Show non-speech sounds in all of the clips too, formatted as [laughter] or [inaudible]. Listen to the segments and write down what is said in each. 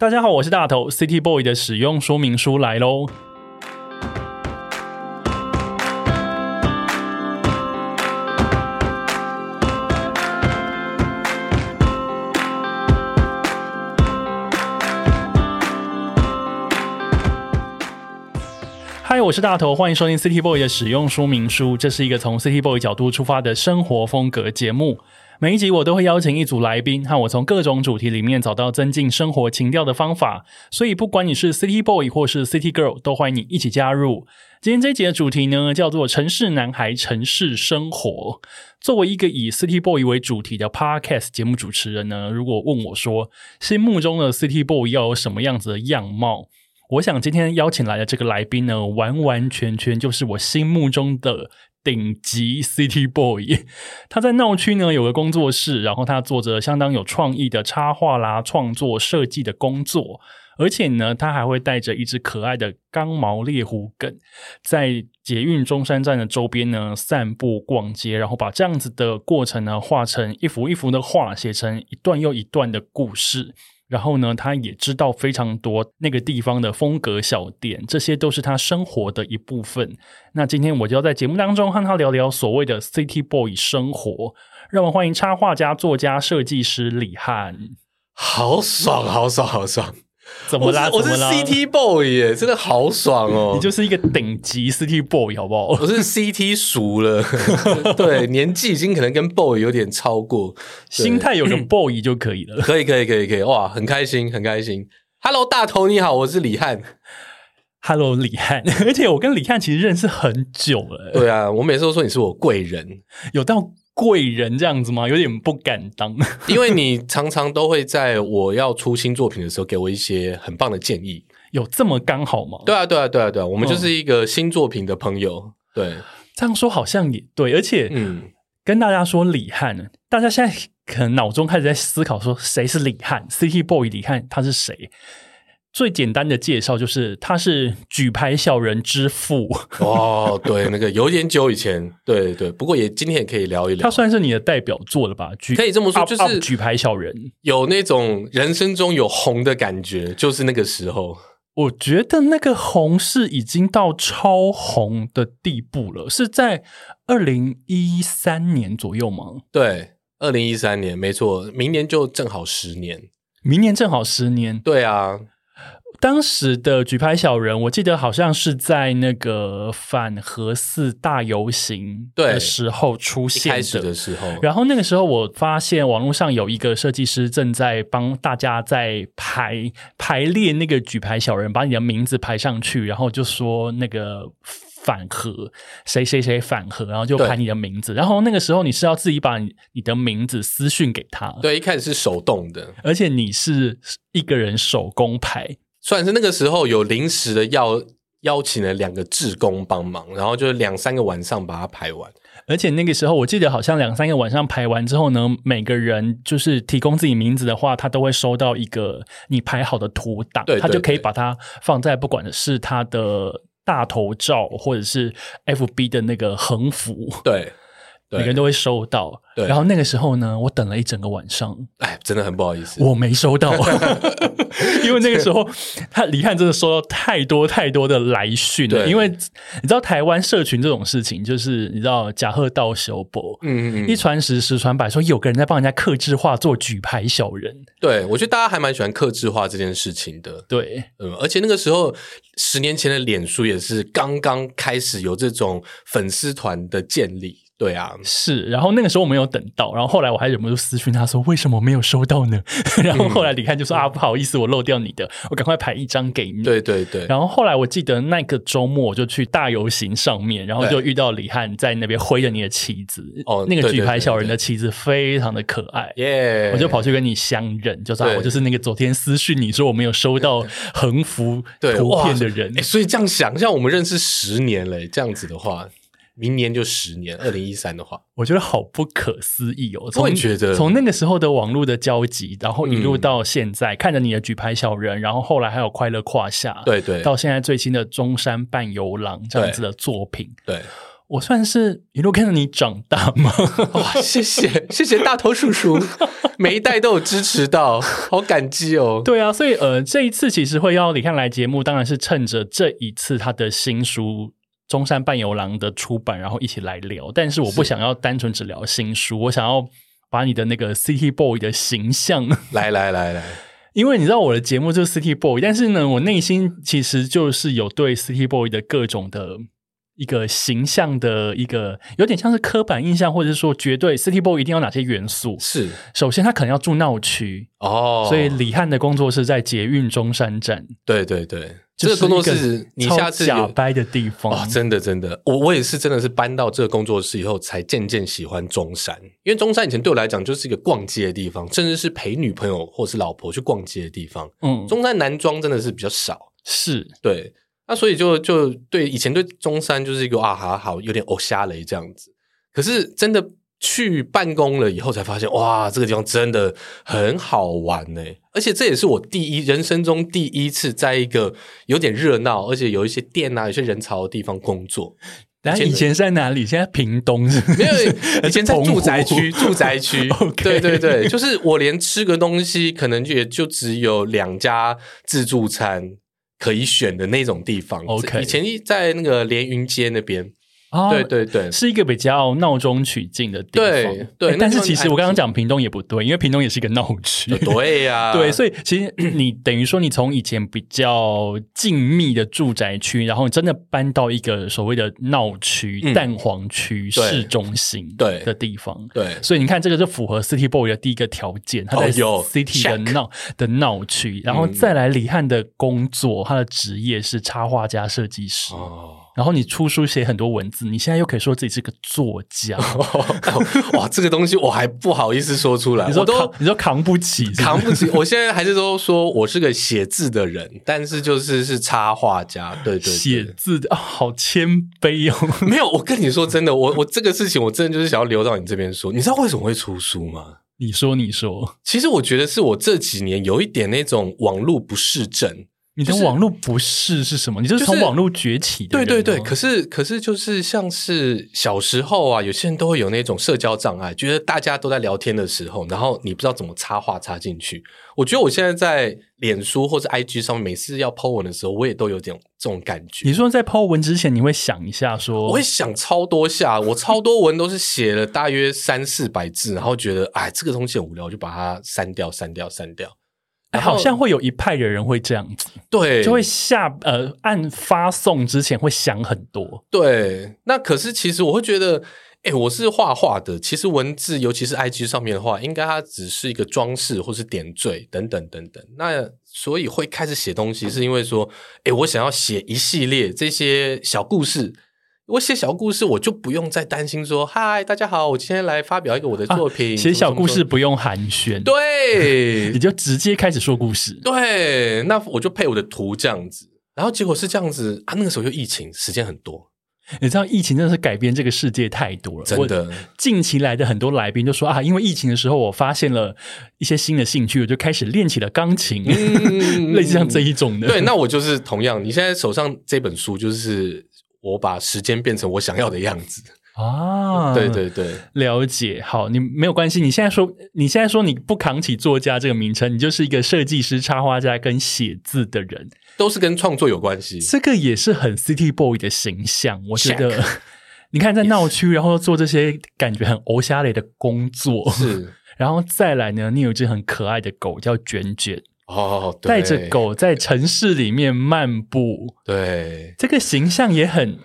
大家好，我是大头，City Boy 的使用说明书来喽。嗨，我是大头，欢迎收听 City Boy 的使用说明书。这是一个从 City Boy 角度出发的生活风格节目。每一集我都会邀请一组来宾，和我从各种主题里面找到增进生活情调的方法。所以，不管你是 City Boy 或是 City Girl，都欢迎你一起加入。今天这一集的主题呢，叫做“城市男孩，城市生活”。作为一个以 City Boy 为主题的 Podcast 节目主持人呢，如果问我说，心目中的 City Boy 要有什么样子的样貌？我想今天邀请来的这个来宾呢，完完全全就是我心目中的顶级 City Boy。他在闹区呢有个工作室，然后他做着相当有创意的插画啦、创作设计的工作，而且呢，他还会带着一只可爱的钢毛猎狐梗，在捷运中山站的周边呢散步逛街，然后把这样子的过程呢画成一幅一幅的画，写成一段又一段的故事。然后呢，他也知道非常多那个地方的风格小店，这些都是他生活的一部分。那今天我就要在节目当中和他聊聊所谓的 City Boy 生活。让我们欢迎插画家、作家、设计师李汉。好爽，好爽，好爽！怎么啦？我是 CT boy 耶，真的好爽哦！你就是一个顶级 CT boy 好不好？[laughs] 我是 CT 熟了，[laughs] 对，年纪已经可能跟 boy 有点超过，心态有个 [clears throat] boy 就可以了。可以，可以，可以，可以，哇，很开心，很开心。Hello，大头你好，我是李汉。Hello，李汉，[laughs] 而且我跟李汉其实认识很久了。对啊，我每次都说你是我贵人，有到。贵人这样子吗？有点不敢当，[laughs] 因为你常常都会在我要出新作品的时候给我一些很棒的建议。有这么刚好吗？对啊，对啊，对啊，对啊，我们就是一个新作品的朋友。对，这样说好像也对，而且，嗯，跟大家说李汉，大家现在可能脑中开始在思考说谁是李汉，City Boy 李汉他是谁？最简单的介绍就是他是举牌小人之父哦，对，那个有点久以前，对对，不过也今天也可以聊一聊。他算是你的代表作了吧？可以这么说，就是举牌小人有那种人生中有红的感觉，就是那个时候。我觉得那个红是已经到超红的地步了，是在二零一三年左右吗？对，二零一三年没错，明年就正好十年，明年正好十年，对啊。当时的举牌小人，我记得好像是在那个反核四大游行的时候出现的时候。然后那个时候，我发现网络上有一个设计师正在帮大家在排排列那个举牌小人，把你的名字排上去，然后就说那个反核谁谁谁反核，然后就排你的名字。然后那个时候你是要自己把你的名字私讯给他。对，一开始是手动的，而且你是一个人手工排。算是那个时候有临时的要邀请了两个志工帮忙，然后就两三个晚上把它排完。而且那个时候我记得好像两三个晚上排完之后呢，每个人就是提供自己名字的话，他都会收到一个你排好的图档，他就可以把它放在不管是他的大头照或者是 FB 的那个横幅，对。每个人都会收到，然后那个时候呢，我等了一整个晚上，哎，真的很不好意思，我没收到，[laughs] 因为那个时候他李汉真的收到太多太多的来讯了。因为你知道台湾社群这种事情，就是你知道假贺道修博，嗯嗯，一传十，十传百，说有个人在帮人家刻制化做举牌小人。对，我觉得大家还蛮喜欢刻制化这件事情的。对，嗯，而且那个时候十年前的脸书也是刚刚开始有这种粉丝团的建立。对啊，是，然后那个时候我没有等到，然后后来我还忍不住私讯他说为什么没有收到呢？[laughs] 然后后来李汉就说啊不好意思，我漏掉你的，我赶快排一张给你。对对对。然后后来我记得那个周末我就去大游行上面，然后就遇到李汉在那边挥着你的旗子，哦，那个举牌小人的旗子非常的可爱，耶！我就跑去跟你相认，就说我就是那个昨天私讯你说我没有收到横幅图片的人。所以这样想，像我们认识十年嘞，这样子的话。明年就十年，二零一三的话，我觉得好不可思议哦！我也觉得，从那个时候的网络的交集，然后一路到现在，看着你的举牌小人，然后后来还有快乐胯下，对对，到现在最新的中山半游郎这样子的作品，对我算是一路看着你长大吗？[laughs] 哇，谢谢谢谢大头叔叔，[laughs] 每一代都有支持到，好感激哦。对啊，所以呃，这一次其实会邀李看来节目，当然是趁着这一次他的新书《中山半游郎》的出版，然后一起来聊。但是我不想要单纯只聊新书，我想要把你的那个 City Boy 的形象，[laughs] 来来来来，[laughs] 因为你知道我的节目就是 City Boy，但是呢，我内心其实就是有对 City Boy 的各种的。一个形象的一个有点像是刻板印象，或者是说绝对 City Boy 一定要哪些元素？是首先他可能要住闹区哦，所以李汉的工作室在捷运中山站。对对对，这个工作室你下次假掰的地方哦，真的真的，我我也是真的是搬到这个工作室以后，才渐渐喜欢中山，因为中山以前对我来讲就是一个逛街的地方，甚至是陪女朋友或是老婆去逛街的地方。嗯，中山男装真的是比较少，是对。那所以就就对以前对中山就是一个啊，好好有点偶瞎雷这样子。可是真的去办公了以后，才发现哇，这个地方真的很好玩呢。而且这也是我第一人生中第一次在一个有点热闹，而且有一些店啊、有些人潮的地方工作。然后以前在哪里？现在屏东是？没有，[laughs] 以前在住宅区，住宅区。[laughs] 对对对，就是我连吃个东西，可能也就只有两家自助餐。可以选的那种地方，OK。以前在那个连云街那边。对对对，是一个比较闹中取静的地方。对对，但是其实我刚刚讲屏东也不对，因为屏东也是一个闹区。对呀，[laughs] 对，所以其实你等于说，你从以前比较静谧的住宅区，然后真的搬到一个所谓的闹区、蛋黄区、市中心对的地方。对，所以你看，这个是符合 City Boy 的第一个条件，他在 City 的闹的闹区，然后再来李汉的工作，他的职业是插画家、设计师。哦。然后你出书写很多文字，你现在又可以说自己是个作家，[laughs] 哇，这个东西我还不好意思说出来，你说都你说扛不起，扛不起。我现在还是都说我是个写字的人，但是就是是插画家，对对，写字啊，好谦卑哦。[laughs] 没有，我跟你说真的，我我这个事情我真的就是想要留到你这边说。你知道为什么会出书吗？你说，你说，其实我觉得是我这几年有一点那种网络不适症。你的网络不是是什么？你就是从网络崛起的。对对对，可是可是就是像是小时候啊，有些人都会有那种社交障碍，觉得大家都在聊天的时候，然后你不知道怎么插话插进去。我觉得我现在在脸书或者 IG 上面，每次要 po 文的时候，我也都有点这种感觉。你说在 po 文之前，你会想一下说？我会想超多下，我超多文都是写了大约三四百字，然后觉得哎，这个东西很无聊，我就把它删掉，删掉，删掉。哎，好像会有一派的人会这样子，对，就会下呃按发送之前会想很多，对。那可是其实我会觉得，哎，我是画画的，其实文字尤其是 IG 上面的话，应该它只是一个装饰或是点缀等等等等。那所以会开始写东西，是因为说，哎，我想要写一系列这些小故事。我写小故事，我就不用再担心说：“嗨，大家好，我今天来发表一个我的作品。”写小故事不用寒暄，对，[laughs] 你就直接开始说故事。对，那我就配我的图这样子，然后结果是这样子啊。那个时候又疫情，时间很多，你知道疫情真的是改变这个世界太多了。真的，近期来的很多来宾就说啊，因为疫情的时候，我发现了一些新的兴趣，我就开始练起了钢琴，[laughs] 类似像这一种的。对，那我就是同样，你现在手上这本书就是。我把时间变成我想要的样子啊！[laughs] 对对对，了解。好，你没有关系。你现在说，你现在说你不扛起作家这个名称，你就是一个设计师、插画家跟写字的人，都是跟创作有关系。这个也是很 City Boy 的形象。我觉得，你看在闹区，然后做这些感觉很欧虾类的工作，是。然后再来呢，你有一只很可爱的狗叫卷卷。哦，带着狗在城市里面漫步，对，这个形象也很，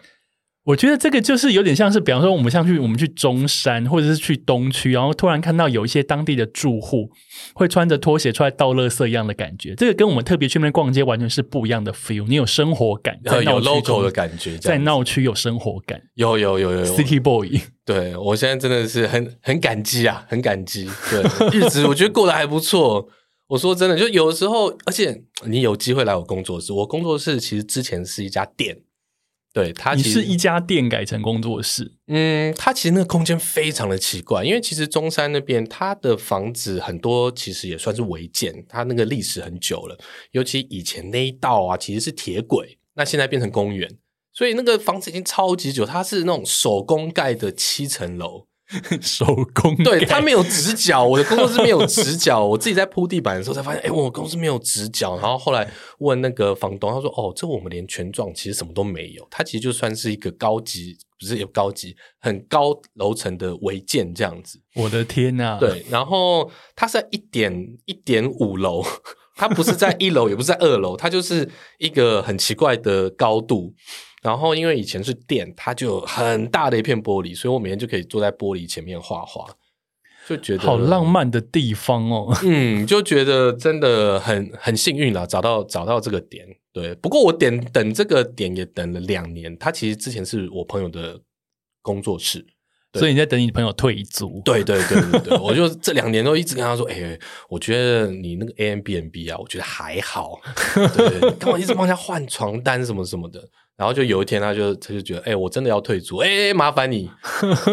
我觉得这个就是有点像是，比方说我们像去我们去中山或者是去东区，然后突然看到有一些当地的住户会穿着拖鞋出来倒垃圾一样的感觉，这个跟我们特别去那边逛街完全是不一样的 feel。你有生活感，在有 local 的感觉，在闹区有生活感，有有有有 city boy。对我现在真的是很很感激啊，很感激。对，[laughs] 日子我觉得过得还不错。我说真的，就有的时候，而且你有机会来我工作室，我工作室其实之前是一家店，对它，你是一家店改成工作室，嗯，它其实那个空间非常的奇怪，因为其实中山那边它的房子很多，其实也算是违建，它那个历史很久了，尤其以前那一道啊，其实是铁轨，那现在变成公园，所以那个房子已经超级久，它是那种手工盖的七层楼。[laughs] 手工对，盖它没有直角，我的工作室没有直角。我自己在铺地板的时候才发现，哎，我公司没有直角。然后后来问那个房东，他说：“哦，这我们连全幢其实什么都没有，它其实就算是一个高级，不是有高级，很高楼层的违建这样子。我的天呐、对，然后它是在一点一点五楼，它不是在一楼，也不是在二楼，它就是一个很奇怪的高度。然后因为以前是店，它就有很大的一片玻璃，所以我每天就可以坐在玻璃前面画画，就觉得好浪。漫的地方哦。嗯，就觉得真的很很幸运啦，找到找到这个点。对，不过我点等这个点也等了两年，它其实之前是我朋友的工作室。所以你在等你朋友退租，对对对对对，我就这两年都一直跟他说，哎、我觉得你那个 A M B N B 啊，我觉得还好，对，干嘛一直帮人家换床单什么什么的。然后就有一天，他就他就觉得，哎、我真的要退租，哎、麻烦你，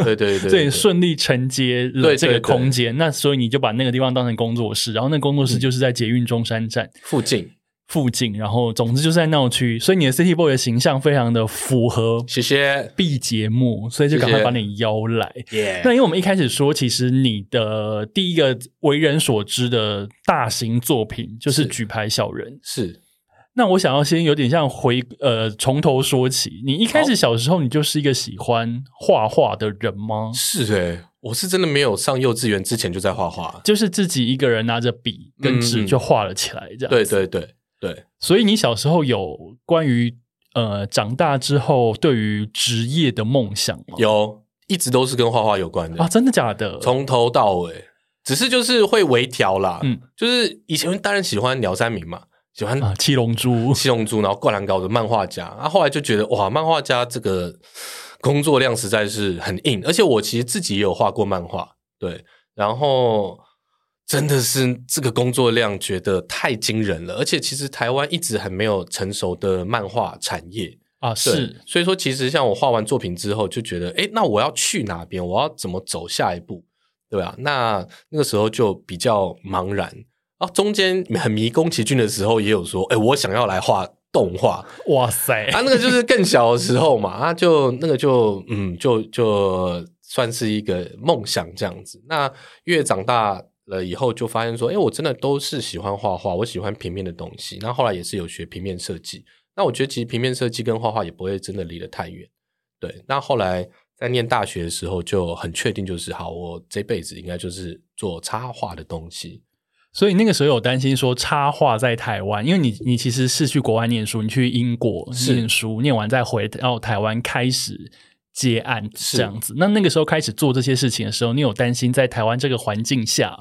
对对对对 [laughs] 所以顺利承接了对这个空间。那所以你就把那个地方当成工作室，然后那工作室就是在捷运中山站附近，附近，然后总之就是在闹区。所以你的 City Boy 的形象非常的符合谢谢，B 节目，所以就赶快把你邀来。耶、那因为我们一开始说，其实你的第一个为人所知的大型作品就是是举牌小人。是那我想要先有点像回呃从头说起，你一开始小时候你就是一个喜欢画画的人吗？是哎、我是真的没有上幼稚园之前就在画画，就是自己一个人拿着笔跟纸就画了起来，这样。对。对对对，所以你小时候有关于呃长大之后对于职业的梦想吗？有一直都是跟画画有关的啊，真的假的？从头到尾，只是就是会微调啦。嗯就是以前当然喜欢鸟山明嘛，喜欢啊，七龙珠七龙珠，然后灌篮高的漫画家。啊，后来就觉得哇，漫画家这个工作量实在是很硬，而且我其实自己也有画过漫画，对，然后。真的是这个工作量觉得太惊人了，而且其实台湾一直很没有成熟的漫画产业，啊，是所以说，其实像我画完作品之后，就觉得，哎，那我要去哪边？我要怎么走下一步？对吧？那那个时候就比较茫然。啊，中间很迷宫崎骏的时候，也有说，哎，我想要来画动画。哇塞，啊，那个就是更小的时候嘛，啊，就那个就嗯，就就算是一个梦想这样子。那越长大了以后，就发现说，哎，我真的都是喜欢画画，我喜欢平面的东西。那后来也是有学平面设计。那我觉得其实平面设计跟画画也不会真的离得太远。对，那后来在念大学的时候就很确定，就是好，我这辈子应该就是做插画的东西。所以那个时候有担心说插画在台湾，因为你你其实是去国外念书，你去英国念书，念完再回到台湾开始接案是这样子。那那个时候开始做这些事情的时候，你有担心在台湾这个环境下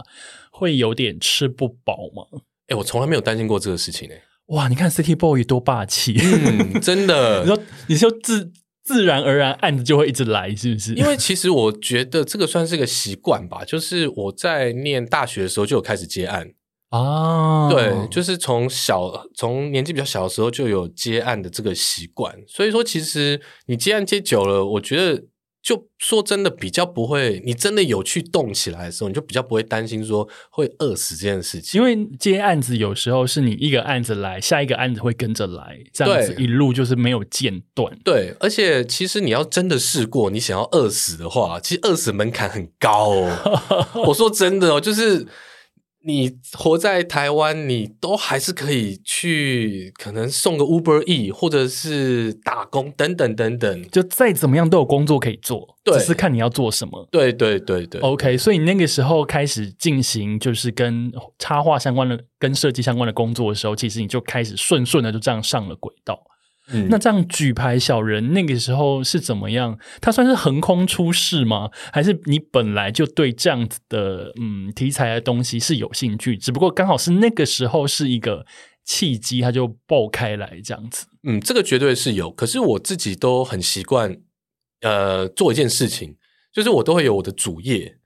会有点吃不饱吗？哎，我从来没有担心过这个事情诶、哇，你看 City Boy 多霸气！嗯，真的。[laughs] 你说你说自自然而然案子就会一直来，是不是？因为其实我觉得这个算是个习惯吧，就是我在念大学的时候就有开始接案，啊，对，就是从小从年纪比较小的时候就有接案的这个习惯，所以说其实你接案接久了，我觉得就说真的比较不会，你真的有去动起来的时候，你就比较不会担心说会饿死这件事情。因为接案子有时候是你一个案子来，下一个案子会跟着来，这样子一路就是没有间断。对，而且其实你要真的试过，你想要饿死的话，其实饿死门槛很高哦。[laughs] 我说真的哦，就是你活在台湾，你都还是可以去，可能送个 Uber E，或者是打工等等等等。就再怎么样都有工作可以做，对只是看你要做什么。对对对对 OK，所以你那个时候开始进行就是跟插画相关的、跟设计相关的工作的时候，其实你就开始顺顺的就这样上了轨道。嗯那这样举牌小人那个时候是怎么样？他算是横空出世吗？还是你本来就对这样子的嗯题材的东西是有兴趣？只不过刚好是那个时候是一个契机，它就爆开来这样子。嗯，这个绝对是有。可是我自己都很习惯，呃，做一件事情，就是我都会有我的主业。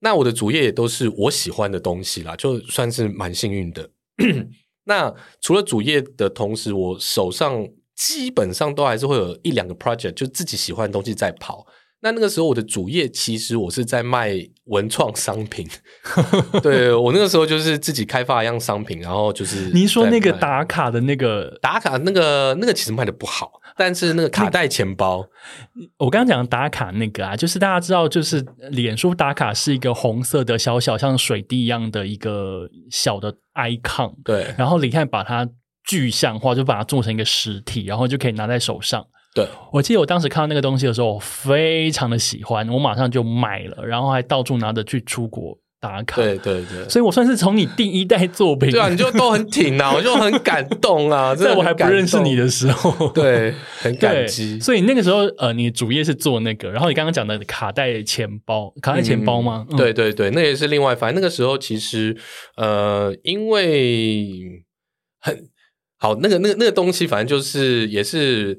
那我的主业也都是我喜欢的东西啦，就算是蛮幸运的。[clears throat] 那除了主业的同时，我手上基本上都还是会有一两个 project，就自己喜欢的东西在跑。那那个时候我的主业其实我是在卖文创商品，[laughs] 对我那个时候就是自己开发一样商品，然后就是您说那个打卡的那个打卡那个那个其实卖的不好，但是那个卡带钱包，我刚刚讲打卡那个啊，就是大家知道，就是脸书打卡是一个红色的小小像水滴一样的一个小的 icon，对。然后你看把它具象化，就把它做成一个实体，然后就可以拿在手上。对，我记得我当时看到那个东西的时候，我非常的喜欢，我马上就买了，然后还到处拿着去出国打卡。对对对。所以我算是从你第一代作品，对啊，你就都很挺啊，我就很感动啊，[laughs] 在我还不认识你的时候，对，[laughs] 很感，激。所以那个时候，呃，你主业是做那个，然后你刚刚讲的卡带钱包，卡带钱包吗？嗯对对对，那也是另外。反正那个时候其实呃，因为很好，那个那个那个东西，反正就是也是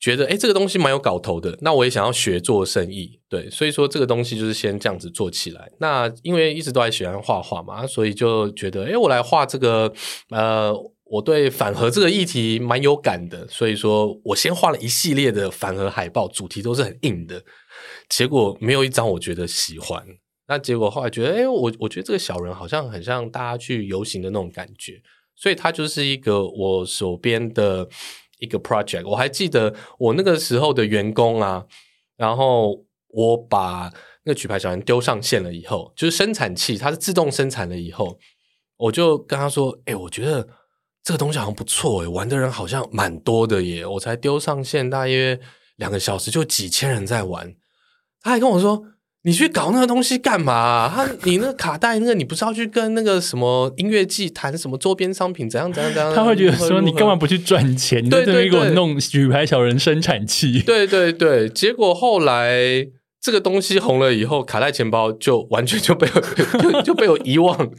觉得哎，诶这个东西蛮有搞头的。那我也想要学做生意，对，所以说这个东西就是先这样子做起来。那因为一直都还喜欢画画嘛，所以就觉得哎，诶我来画这个呃。我对反核这个议题蛮有感的，所以说我先画了一系列的反核海报，主题都是很硬的，结果没有一张我觉得喜欢。那结果后来觉得，哎、我我觉得这个小人好像很像大家去游行的那种感觉，所以它就是一个我手边的一个 project。我还记得我那个时候的员工啊，然后我把那个举牌小人丢上线了以后，就是生产器它是自动生产了以后，我就跟他说，哎、我觉得这个东西好像不错诶，玩的人好像蛮多的耶。我才丢上线大约两个小时，就几千人在玩。他还跟我说：“你去搞那个东西干嘛啊、他你那个卡带那个，你不是要去跟那个什么音乐季谈什么周边商品怎样怎样怎样？”他会觉得说你干嘛？不去赚钱？你在对这边给我弄举牌小人生产器。对对对，结果后来这个东西红了以后，卡带钱包就完全就被我 [laughs] 就就被我遗忘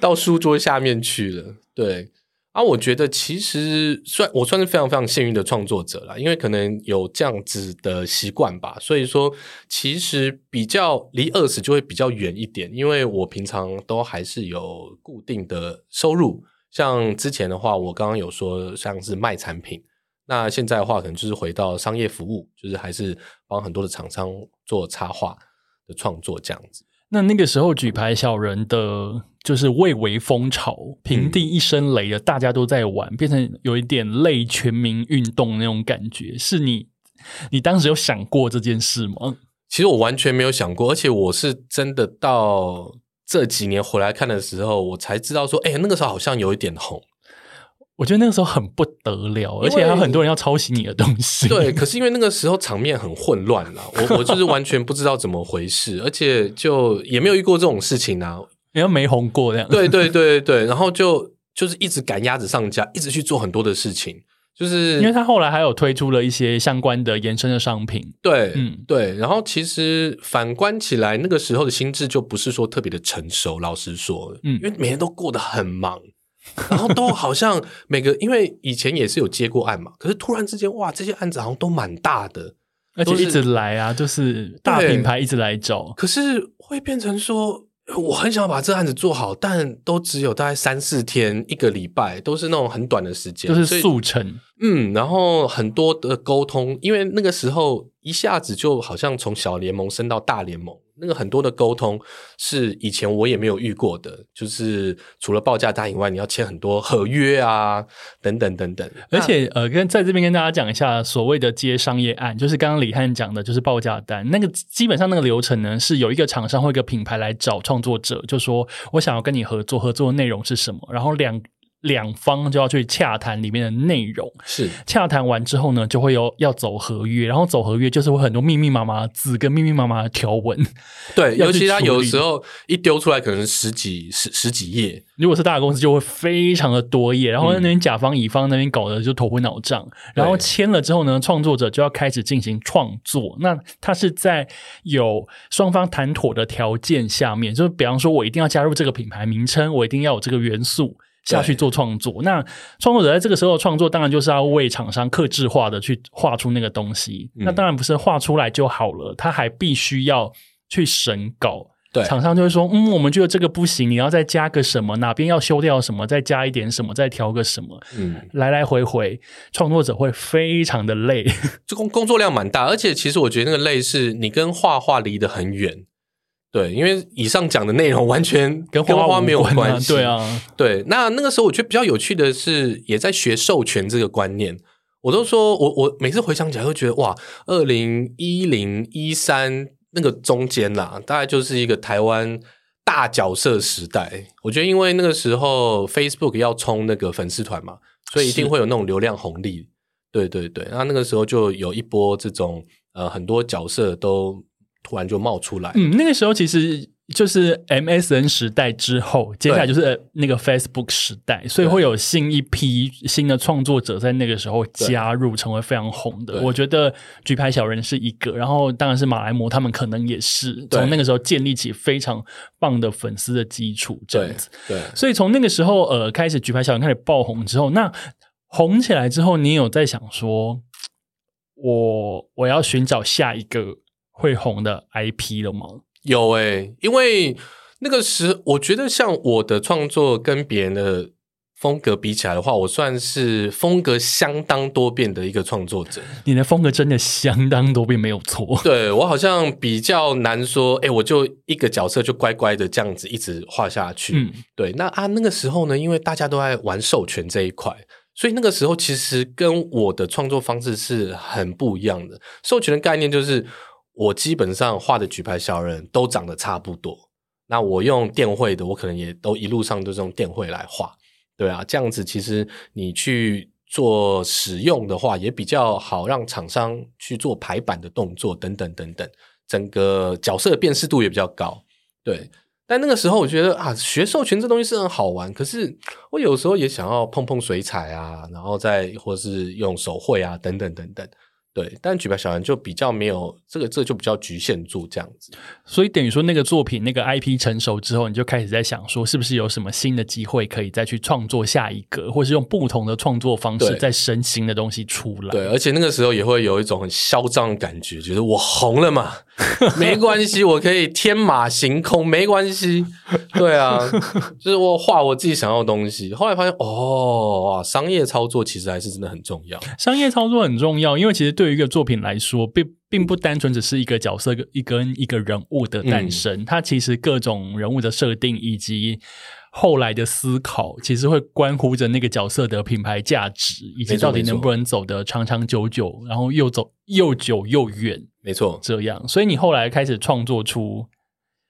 到书桌下面去了。对啊，我觉得其实算我算是非常非常幸运的创作者啦，因为可能有这样子的习惯吧，所以说其实比较离饿死就会比较远一点，因为我平常都还是有固定的收入。像之前的话，我刚刚有说像是卖产品，那现在的话，可能就是回到商业服务，就是还是帮很多的厂商做插画的创作这样子。那那个时候举牌小人的，就是蔚为风潮，平地一声雷的，大家都在玩，变成有一点类全民运动那种感觉。是你，你当时有想过这件事吗？其实我完全没有想过，而且我是真的到这几年回来看的时候，我才知道说，哎、那个时候好像有一点红。我觉得那个时候很不得了，而且还有很多人要抄袭你的东西。对，可是因为那个时候场面很混乱啦，我我就是完全不知道怎么回事，而且就也没有遇过这种事情啊。你要没红过这样。对对对对，然后就就是一直赶鸭子上架，一直去做很多的事情，就是因为他后来还有推出了一些相关的延伸的商品。对，嗯对。然后其实反观起来，那个时候的心智就不是说特别的成熟，老实说，嗯因为每天都过得很忙，然后都好像每个，因为以前也是有接过案嘛，可是突然之间，哇，这些案子好像都蛮大的，而且一直来啊，就是大品牌一直来找，可是会变成说。我很想把这案子做好，但都只有大概三四天、一个礼拜，都是那种很短的时间，就是速成。嗯，然后很多的沟通，因为那个时候一下子就好像从小联盟升到大联盟，那个很多的沟通是以前我也没有遇过的，就是除了报价单以外，你要签很多合约啊，等等等等。而且呃，跟在这边跟大家讲一下，所谓的接商业案，就是刚刚李汉讲的，就是报价单。那个基本上那个流程呢，是有一个厂商或一个品牌来找创作者，就说我想要跟你合作，合作的内容是什么，然后两两方就要去洽谈里面的内容。是洽谈完之后呢，就会有要走合约，然后走合约就是会很多密密麻麻的字跟密密麻麻的条文。对，尤其他处理有时候一丢出来，可能十几十十几页，如果是大的公司，就会非常的多页，然后那边甲方乙方那边搞得就头昏脑胀，然后签了之后呢，创作者就要开始进行创作。那他是在有双方谈妥的条件下面，就是比方说我一定要加入这个品牌名称，我一定要有这个元素。下去做创作，那创作者在这个时候创作，当然就是要为厂商克制化的去画出那个东西。嗯那当然不是画出来就好了，他还必须要去审稿。对厂商就会说，嗯，我们觉得这个不行，你要再加个什么，哪边要修掉什么，再加一点什么，再调个什么，嗯，来来回回，创作者会非常的累。这工工作量蛮大，而且其实我觉得那个累是你跟画画离得很远。对，因为以上讲的内容完全跟画无画没有关系。对，啊，对。那那个时候我觉得比较有趣的是，也在学授权这个观念。我都说我我每次回想起来会觉得哇，二零一零一三那个中间啦，大概就是一个台湾大角色时代。我觉得因为那个时候 Facebook 要冲那个粉丝团嘛，所以一定会有那种流量红利。对对对，那那个时候就有一波这种呃很多角色都突然就冒出来。嗯，那个时候其实就是 MSN 时代之后，接下来就是呃那个 Facebook 时代，所以会有新一批新的创作者在那个时候加入，成为非常红的。我觉得举牌小人是一个，然后当然是马来模他们可能也是从那个时候建立起非常棒的粉丝的基础，这样子。对，所以从那个时候，呃，开始举牌小人开始爆红之后，那红起来之后，你有在想说，我我要寻找下一个会红的 IP 了吗？有诶、因为那个时我觉得像我的创作跟别人的风格比起来的话，我算是风格相当多变的一个创作者。你的风格真的相当多变，没有错。对我好像比较难说，哎、我就一个角色就乖乖的这样子一直画下去。嗯，对，那啊那个时候呢，因为大家都在玩授权这一块，所以那个时候其实跟我的创作方式是很不一样的。授权的概念就是，我基本上画的举牌小人都长得差不多。那我用电绘的，我可能也都一路上都是用电绘来画。对啊，这样子其实你去做使用的话，也比较好让厂商去做排版的动作等等等等，整个角色的辨识度也比较高。对，但那个时候我觉得啊，学授权这东西是很好玩，可是我有时候也想要碰碰水彩啊，然后再或是用手绘啊等等等等。对，但举牌小人就比较没有这个，这个就比较局限住这样子。所以等于说，那个作品那个 IP 成熟之后，你就开始在想说，是不是有什么新的机会可以再去创作下一个，或是用不同的创作方式再生新的东西出来？对，而且那个时候也会有一种很嚣张的感觉，觉得我红了嘛，[laughs] 没关系，我可以天马行空，没关系。对啊，[laughs] 就是我画我自己想要的东西。后来发现，哦，哇，商业操作其实还是真的很重要。商业操作很重要，因为其实对于一个作品来说，并并不单纯只是一个角色一跟一个人物的诞生，它其实各种人物的设定以及后来的思考，其实会关乎着那个角色的品牌价值，以及到底能不能走得长长久久，然后又走又久又远没错，这样。所以你后来开始创作出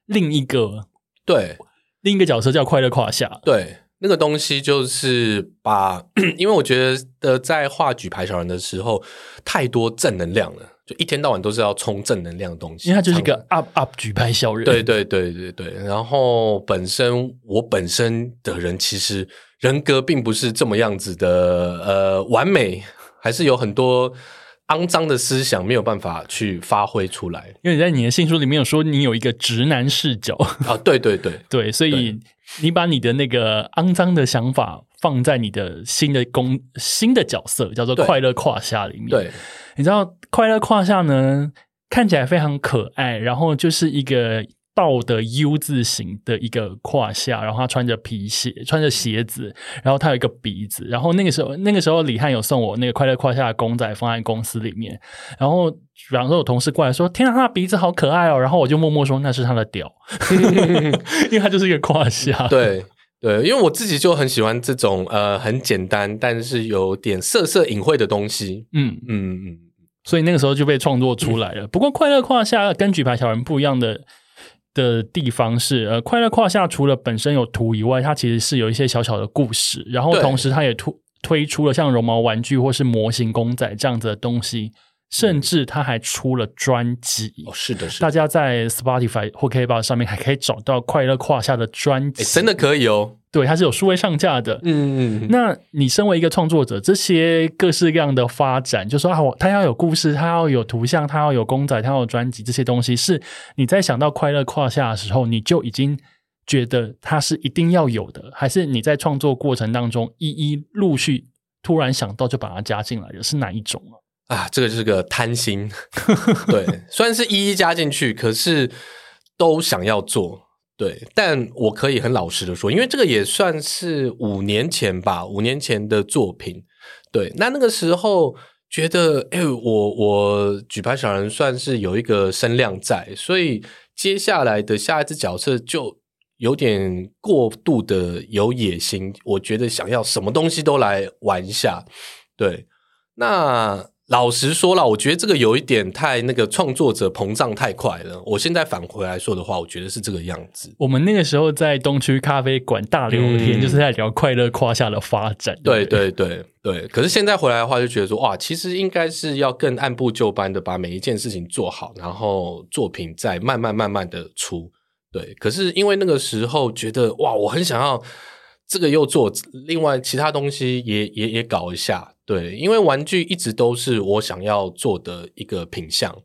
另一个对。另一个角色叫快乐胯下，对，那个东西就是把，[clears throat] 因为我觉得在画举牌小人的时候，太多正能量了，就一天到晚都是要充正能量的东西，因为它就是一常个 up up 举牌小人，对对对对对，然后本身我本身的人其实人格并不是这么样子的，呃，完美，还是有很多肮脏的思想没有办法去发挥出来。因为你在你的信书里面有说你有一个直男视角，啊！对对对。对，[laughs] 所以你把你的那个肮脏的想法放在你的新的工新的角色叫做快乐胯下里面。对，你知道快乐胯下呢，看起来非常可爱，然后就是一个倒的 U 字形的一个胯下，然后他穿着皮鞋，穿着鞋子，然后他有一个鼻子，然后那个时候那个时候李汉有送我那个快乐胯下的公仔放在公司里面，然后比方说我同事过来说：“天啊，他的鼻子好可爱哦！”然后我就默默说：“那是他的屌，因为他就是一个胯下。”对对，因为我自己就很喜欢这种呃很简单，但是有点色色隐晦的东西。嗯，嗯嗯，所以那个时候就被创作出来了。不过，快乐胯下跟举牌小人不一样的的地方是，呃，快乐胯下除了本身有图以外，它其实是有一些小小的故事，然后同时它也推推出了像绒毛玩具或是模型公仔这样子的东西，甚至他还出了专辑。哦，是的，是大，家在 Spotify 或 k o 上面还可以找到快乐胯下的专辑，哎，真的可以哦。对，它是有数位上架的。嗯嗯，那你身为一个创作者，这些各式各样的发展，就说啊，我他要有故事，他要有图像，他要有公仔，他要有专辑，这些东西是你在想到快乐胯下的时候，你就已经觉得它是一定要有的，还是你在创作过程当中一一陆续突然想到就把它加进来的，是哪一种啊？啊，这个就是个贪心。[laughs] 对，虽然是一一加进去，可是都想要做。对，但我可以很老实的说，因为这个也算是五年前吧，五年前的作品。对，那那个时候觉得，哎、我我举牌小人算是有一个声量在，所以接下来的下一只角色就有点过度的有野心，我觉得想要什么东西都来玩一下。对，那老实说了，我觉得这个有一点太那个创作者膨胀太快了。我现在返回来说的话，我觉得是这个样子。我们那个时候在东区咖啡馆大聊天，嗯就是在聊快乐胯下的发展。对，对对对，可是现在回来的话，就觉得说哇，其实应该是要更按部就班的把每一件事情做好，然后作品再慢慢慢慢的出。对，可是因为那个时候觉得哇，我很想要这个又做，另外其他东西也也也搞一下。对，因为玩具一直都是我想要做的一个品相。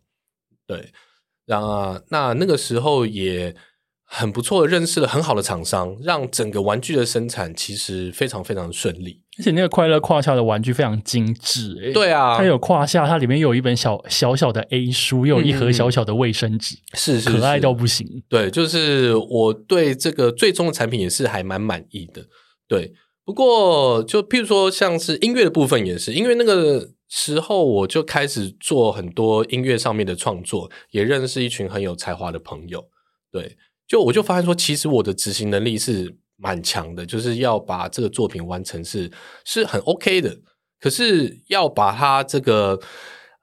对，那那那个时候也很不错的认识了很好的厂商，让整个玩具的生产其实非常非常顺利。而且那个快乐胯下的玩具非常精致、欸，对啊，它有胯下，它里面有一本小小小的 A 书，又有一盒小小的卫生纸，是是可爱到不行。对，就是我对这个最终的产品也是还蛮满意的。对，不过就譬如说像是音乐的部分也是，因为那个时候我就开始做很多音乐上面的创作，也认识一群很有才华的朋友。对，就我就发现说，其实我的执行能力是蛮强的，就是要把这个作品完成是是很 OK 的。可是要把它这个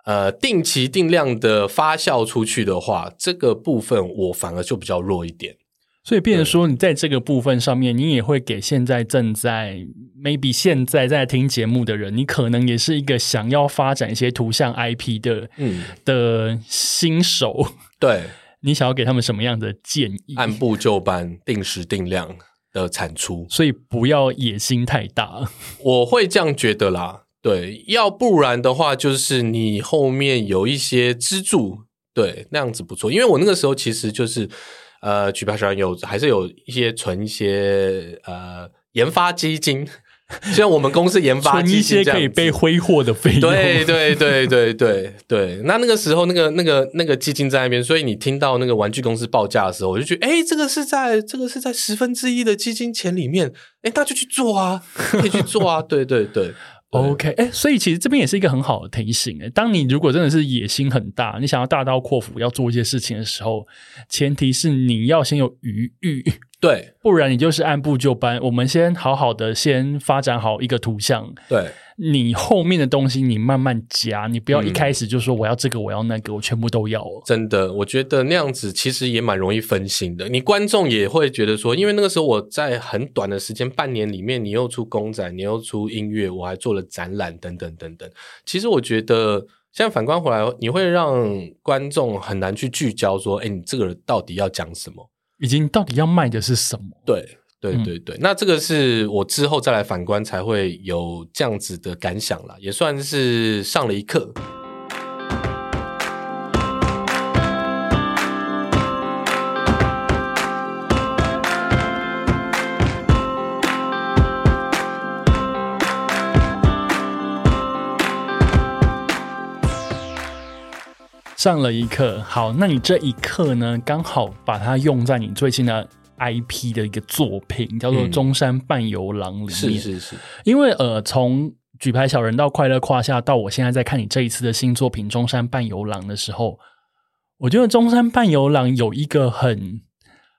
呃定期定量的发酵出去的话，这个部分我反而就比较弱一点。所以，变成说，你在这个部分上面，你也会给现在正在 maybe 现在在听节目的人，你可能也是一个想要发展一些图像 IP 的嗯，的新手，对，你想要给他们什么样的建议？按部就班、定时定量的产出，所以不要野心太大。[laughs] 我会这样觉得啦。对，要不然的话，就是你后面有一些支柱，对，那样子不错。因为我那个时候其实就是呃，举牌小人有还是有一些存一些呃研发基金，[laughs] 像我们公司研发一些可以被挥霍的费用。对对对对对对，那那个时候那个那个那个基金在那边，所以你听到那个玩具公司报价的时候，我就觉得，哎，这个是在这个是在十分之一的基金钱里面，哎，那就去做啊，[laughs] 可以去做啊，对对对。OK，哎、所以其实这边也是一个很好的提醒。哎，当你如果真的是野心很大，你想要大刀阔斧要做一些事情的时候，前提是你要先有余裕，对不然你就是按部就班。我们先好好的先发展好一个图像，对你后面的东西你慢慢加，你不要一嗯开始就说我要这个我要那个，我全部都要哦。真的，我觉得那样子其实也蛮容易分心的。你观众也会觉得说，因为那个时候我在很短的时间，半年里面，你又出公仔，你又出音乐，我还做了展览等等等等。其实我觉得，现在反观回来，你会让观众很难去聚焦，说，哎，你这个到底要讲什么？已经到底要卖的是什么？对。对嗯对对，那这个是我之后再来反观才会有这样子的感想啦，也算是上了一课。上了一课，好，那你这一课呢，刚好把它用在你最新的 IP 的一个作品，叫做《嗯中山半游廊》里面。是是是，因为呃，从举牌小人到快乐胯下，到我现在在看你这一次的新作品《中山半游廊》的时候，我觉得《中山半游廊》有一个很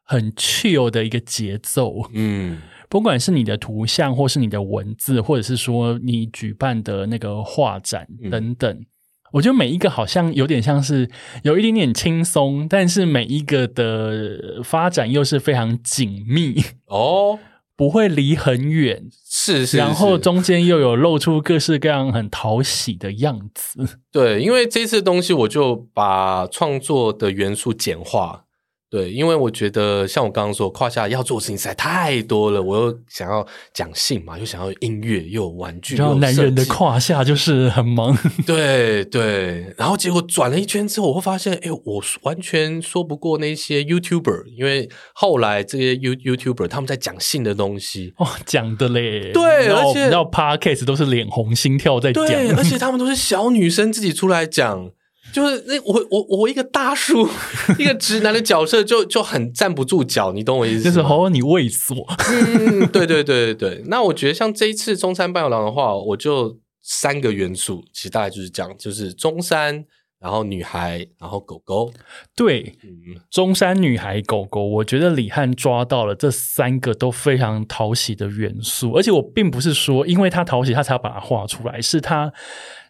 很 chill 的一个节奏，嗯，不管是你的图像，或是你的文字，或者是说你举办的那个画展嗯。等等。我觉得每一个好像有点像是有一点点轻松，但是每一个的发展又是非常紧密，哦，[laughs] 不会离很远。是是，然后中间又有露出各式各样很讨喜的样子。对，因为这次东西我就把创作的元素简化。对，因为我觉得像我刚刚说，胯下要做的事情实在太多了，我又想要讲性嘛，又想要音乐，又有玩具，然后男人的胯下就是很忙，对对，然后结果转了一圈之后，我会发现，哎，我完全说不过那些 YouTuber，因为后来这些 You YouTuber 他们在讲性的东西，哦，讲的嘞。对然后而且你知道 Podcast 都是脸红心跳在讲，对，而且他们都是小女生自己出来讲，就是那我我我一个大叔，[laughs] 一个直男的角色就就很站不住脚，你懂我意思吗？就是哦，你猥琐，嗯，对对对对对。那我觉得像这一次中山半游郎的话，我就三个元素，其实大概就是这样，就是中山，然后女孩，然后狗狗。对，嗯，中山女孩狗狗，我觉得李翰抓到了这三个都非常讨喜的元素，而且我并不是说因为他讨喜他才要把它画出来，是他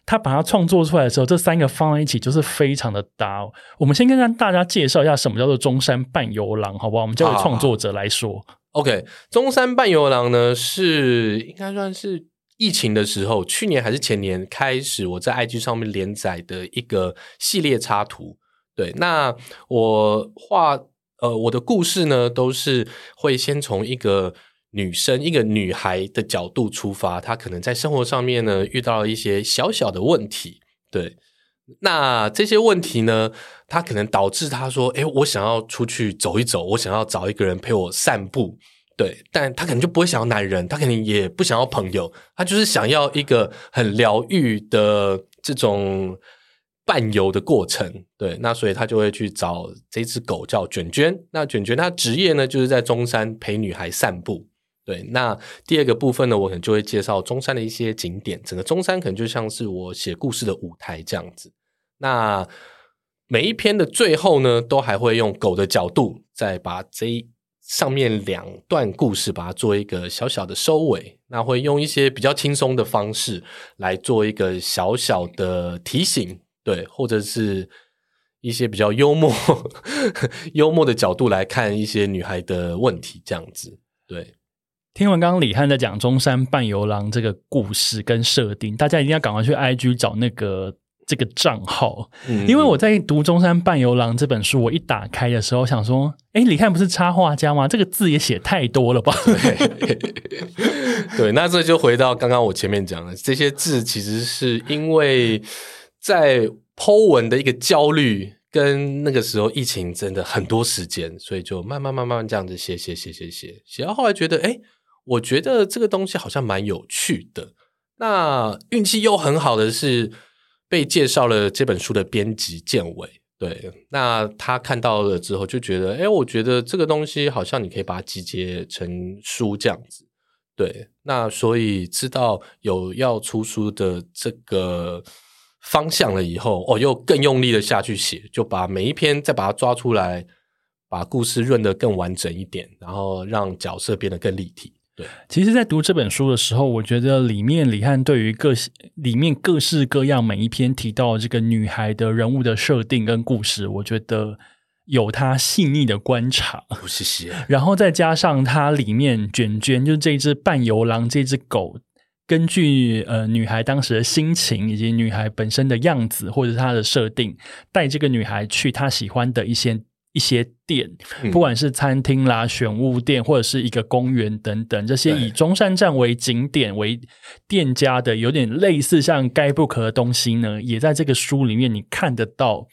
他把它创作出来的时候，这三个放在一起就是非常的搭。哦我们先跟大家介绍一下什么叫做中山半游廊，好不好？我们交给创作者来说。OK，中山半游廊呢是应该算是疫情的时候，去年还是前年开始，我在 IG 上面连载的一个系列插图。对，那我画呃我的故事呢，都是会先从一个女生、一个女孩的角度出发，她可能在生活上面呢遇到了一些小小的问题，对。那这些问题呢，她可能导致她说：“诶，我想要出去走一走，我想要找一个人陪我散步。”对，但她可能就不会想要男人，她可能也不想要朋友，她就是想要一个很疗愈的这种伴游的过程。对，那所以她就会去找这只狗叫卷卷。那卷卷它职业呢，就是在中山陪女孩散步。对，那第二个部分呢，我可能就会介绍中山的一些景点，整个中山可能就像是我写故事的舞台这样子。那每一篇的最后呢，都还会用狗的角度，再把这上面两段故事把它做一个小小的收尾。那会用一些比较轻松的方式来做一个小小的提醒，对，或者是一些比较幽默、[laughs] 幽默的角度来看一些女孩的问题，这样子，对。听完刚刚李翰在讲中山半游廊这个故事跟设定，大家一定要赶快去 IG 找那个这个账号，嗯因为我在读《中山半游廊》这本书，我一打开的时候想说，哎，李翰不是插画家吗？这个字也写太多了吧？[laughs] 对，那这就回到刚刚我前面讲的，这些字其实是因为在剖文的一个焦虑，跟那个时候疫情真的很多时间，所以就慢慢慢慢这样子写写写写写，写到后来觉得，哎，我觉得这个东西好像蛮有趣的。那运气又很好的是被介绍了这本书的编辑建伟，对，那他看到了之后就觉得，哎，我觉得这个东西好像你可以把它集结成书这样子。对，那所以知道有要出书的这个方向了以后，哦，又更用力的下去写，就把每一篇再把它抓出来，把故事润得更完整一点，然后让角色变得更立体。对，其实，在读这本书的时候，我觉得里面李翰对于各里面各式各样每一篇提到这个女孩的人物的设定跟故事，我觉得有他细腻的观察。不谢谢。[laughs] 然后再加上它里面卷卷，就是这只半游狼这只狗，根据呃女孩当时的心情以及女孩本身的样子，或者是她的设定，带这个女孩去她喜欢的一些一些店，嗯不管是餐厅啦、选物店，或者是一个公园等等，这些以中山站为景点为店家的，有点类似像 guidebook 的东西呢，也在这个书里面你看得到。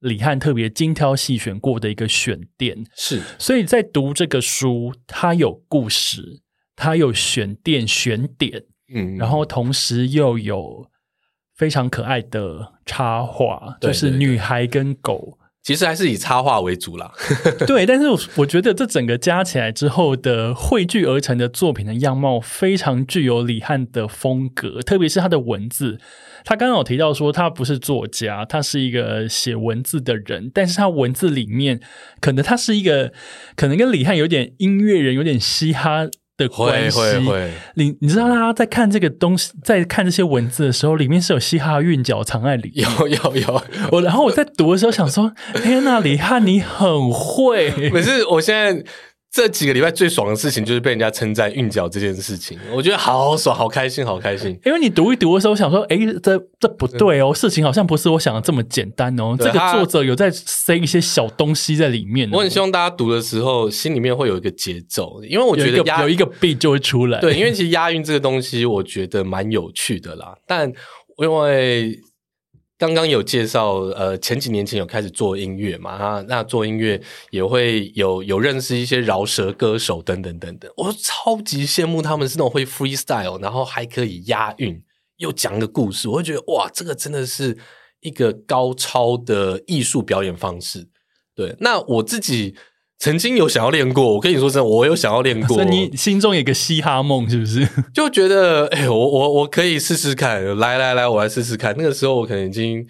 李翰特别精挑细选过的一个选店，是所以在读这个书，它有故事，它有选店选点，嗯，然后同时又有非常可爱的插画，对就是女孩跟狗。其实还是以插画为主啦。[laughs] 对，但是我我觉得这整个加起来之后的汇聚而成的作品的样貌，非常具有李翰的风格，特别是他的文字。他刚刚有提到说，他不是作家，他是一个写文字的人，但是他文字里面，可能他是一个，可能跟李翰有点音乐人，有点嘻哈的关会系。会会，你你知道大家在看这个东西，在看这些文字的时候，里面是有嘻哈韵脚藏在里面。有有有。[laughs] 我然后我在读的时候想说，天呐，李翰你很会。[laughs] 可是我现在这几个礼拜最爽的事情就是被人家称赞韵脚这件事情，我觉得好爽，好开心，好开心。因为你读一读的时候，我想说，哎，这这不对哦，事情好像不是我想的这么简单哦。这个作者有在塞一些小东西在里面哦。我很希望大家读的时候心里面会有一个节奏，因为我觉得有一个 beat 就会出来。对，因为其实押韵这个东西，我觉得蛮有趣的啦。但因为刚刚有介绍，呃，前几年前有开始做音乐嘛，那那做音乐也会有有认识一些饶舌歌手等等等等，我超级羡慕他们是那种会 freestyle，然后还可以押韵，又讲个故事，我会觉得哇，这个真的是一个高超的艺术表演方式。对，那我自己曾经有想要练过，我跟你说真的，我有想要练过。所以你心中有一个嘻哈梦，是不是？[laughs] 就觉得，哎、我我我可以试试看，来来来，我来试试看。那个时候我可能已经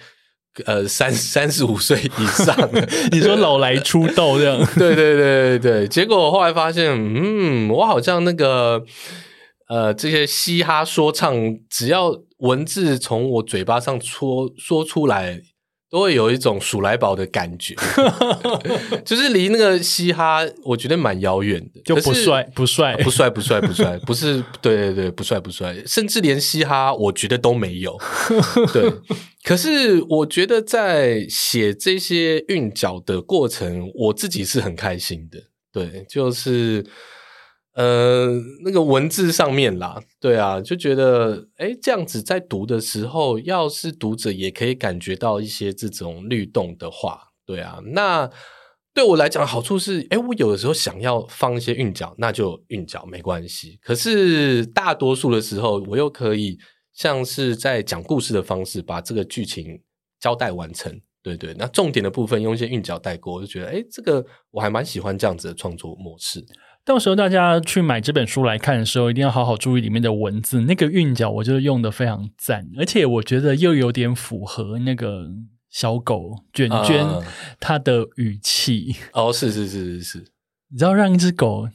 呃三三十五岁以上了。[laughs] 你说老来出道这样？[laughs] 对对对对对。结果我后来发现，嗯，我好像那个呃这些嘻哈说唱，只要文字从我嘴巴上说说出来。都会有一种鼠来宝的感觉，[laughs] 就是离那个嘻哈，我觉得蛮遥远的，就不帅不帅不帅不帅不帅，不是对对对不帅不帅，甚至连嘻哈我觉得都没有。[laughs] 对，可是我觉得在写这些韵脚的过程，我自己是很开心的。对，就是。呃，那个文字上面啦，对啊，就觉得哎，这样子在读的时候，要是读者也可以感觉到一些这种律动的话，对啊，那对我来讲好处是，哎，我有的时候想要放一些韵脚，那就韵脚没关系。可是大多数的时候，我又可以像是在讲故事的方式，把这个剧情交代完成。对对，那重点的部分用一些韵脚带过，我就觉得哎，这个我还蛮喜欢这样子的创作模式。到时候大家去买这本书来看的时候，一定要好好注意里面的文字，那个韵脚我觉得用的非常赞，而且我觉得又有点符合那个小狗卷卷它的语气。哦，是是是是。是，你知道让一只狗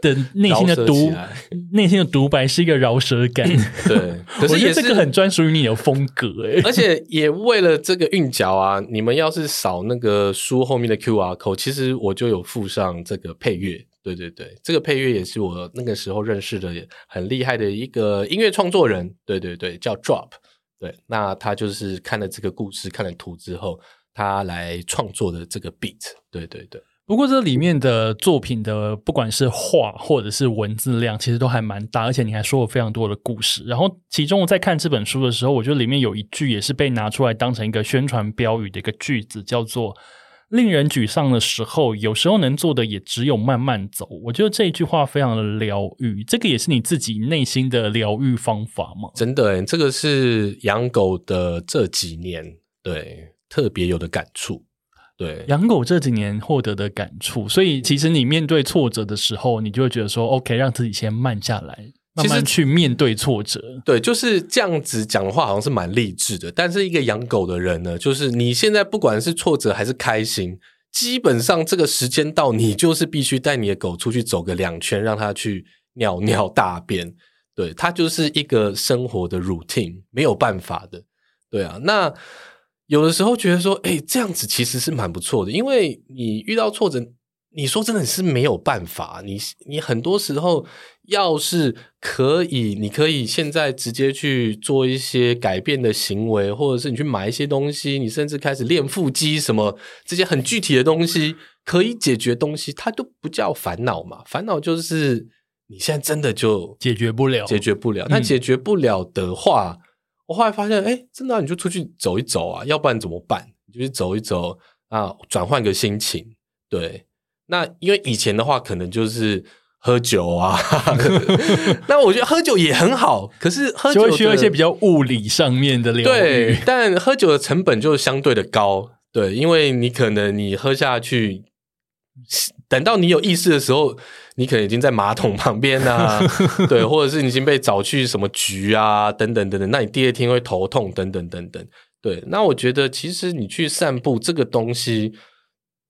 的内心的独 [laughs] 内心的独白是一个饶舌感，[laughs] 对，可是也这个很专属于你的风格哎，而且也为了这个韵脚啊，你们要是扫那个书后面的 Q R code，其实我就有附上这个配乐。对对对，这个配乐也是我那个时候认识的很厉害的一个音乐创作人。对对对，叫 Drop。对，那他就是看了这个故事、看了图之后，他来创作的这个 beat。对对对。不过这里面的作品的不管是画或者是文字量，其实都还蛮大，而且你还说了非常多的故事。然后其中我在看这本书的时候，我觉得里面有一句也是被拿出来当成一个宣传标语的一个句子，叫做。令人沮丧的时候，有时候能做的也只有慢慢走。我觉得这一句话非常的疗愈，这个也是你自己内心的疗愈方法吗？真的，这个是养狗的这几年对特别有的感触。对，养狗这几年获得的感触，所以其实你面对挫折的时候，你就会觉得说，OK，让自己先慢下来。慢慢去面对挫折，对，就是这样子讲的话，好像是蛮励志的。但是一个养狗的人呢，就是你现在不管是挫折还是开心，基本上这个时间到，你就是必须带你的狗出去走个两圈，让它去尿尿大便。对，它就是一个生活的 routine，没有办法的。对啊，那有的时候觉得说，哎，这样子其实是蛮不错的，因为你遇到挫折。你说真的是没有办法，你你很多时候要是可以，你可以现在直接去做一些改变的行为，或者是你去买一些东西，你甚至开始练腹肌什么这些很具体的东西，可以解决东西，它都不叫烦恼嘛。烦恼就是你现在真的就解决不了，解决不了。那解决不了的话，我后来发现，哎，真的你就出去走一走啊，要不然怎么办？你就去走一走啊，转换个心情，对。那因为以前的话，可能就是喝酒啊。[laughs] 那我觉得喝酒也很好，可是喝酒需要一些比较物理上面的疗愈。但喝酒的成本就相对的高。对，因为你可能你喝下去，等到你有意识的时候，你可能已经在马桶旁边啊，[laughs] 对，或者是你已经被找去什么局啊，等等等等。那你第二天会头痛，等等等等。对，那我觉得其实你去散步这个东西。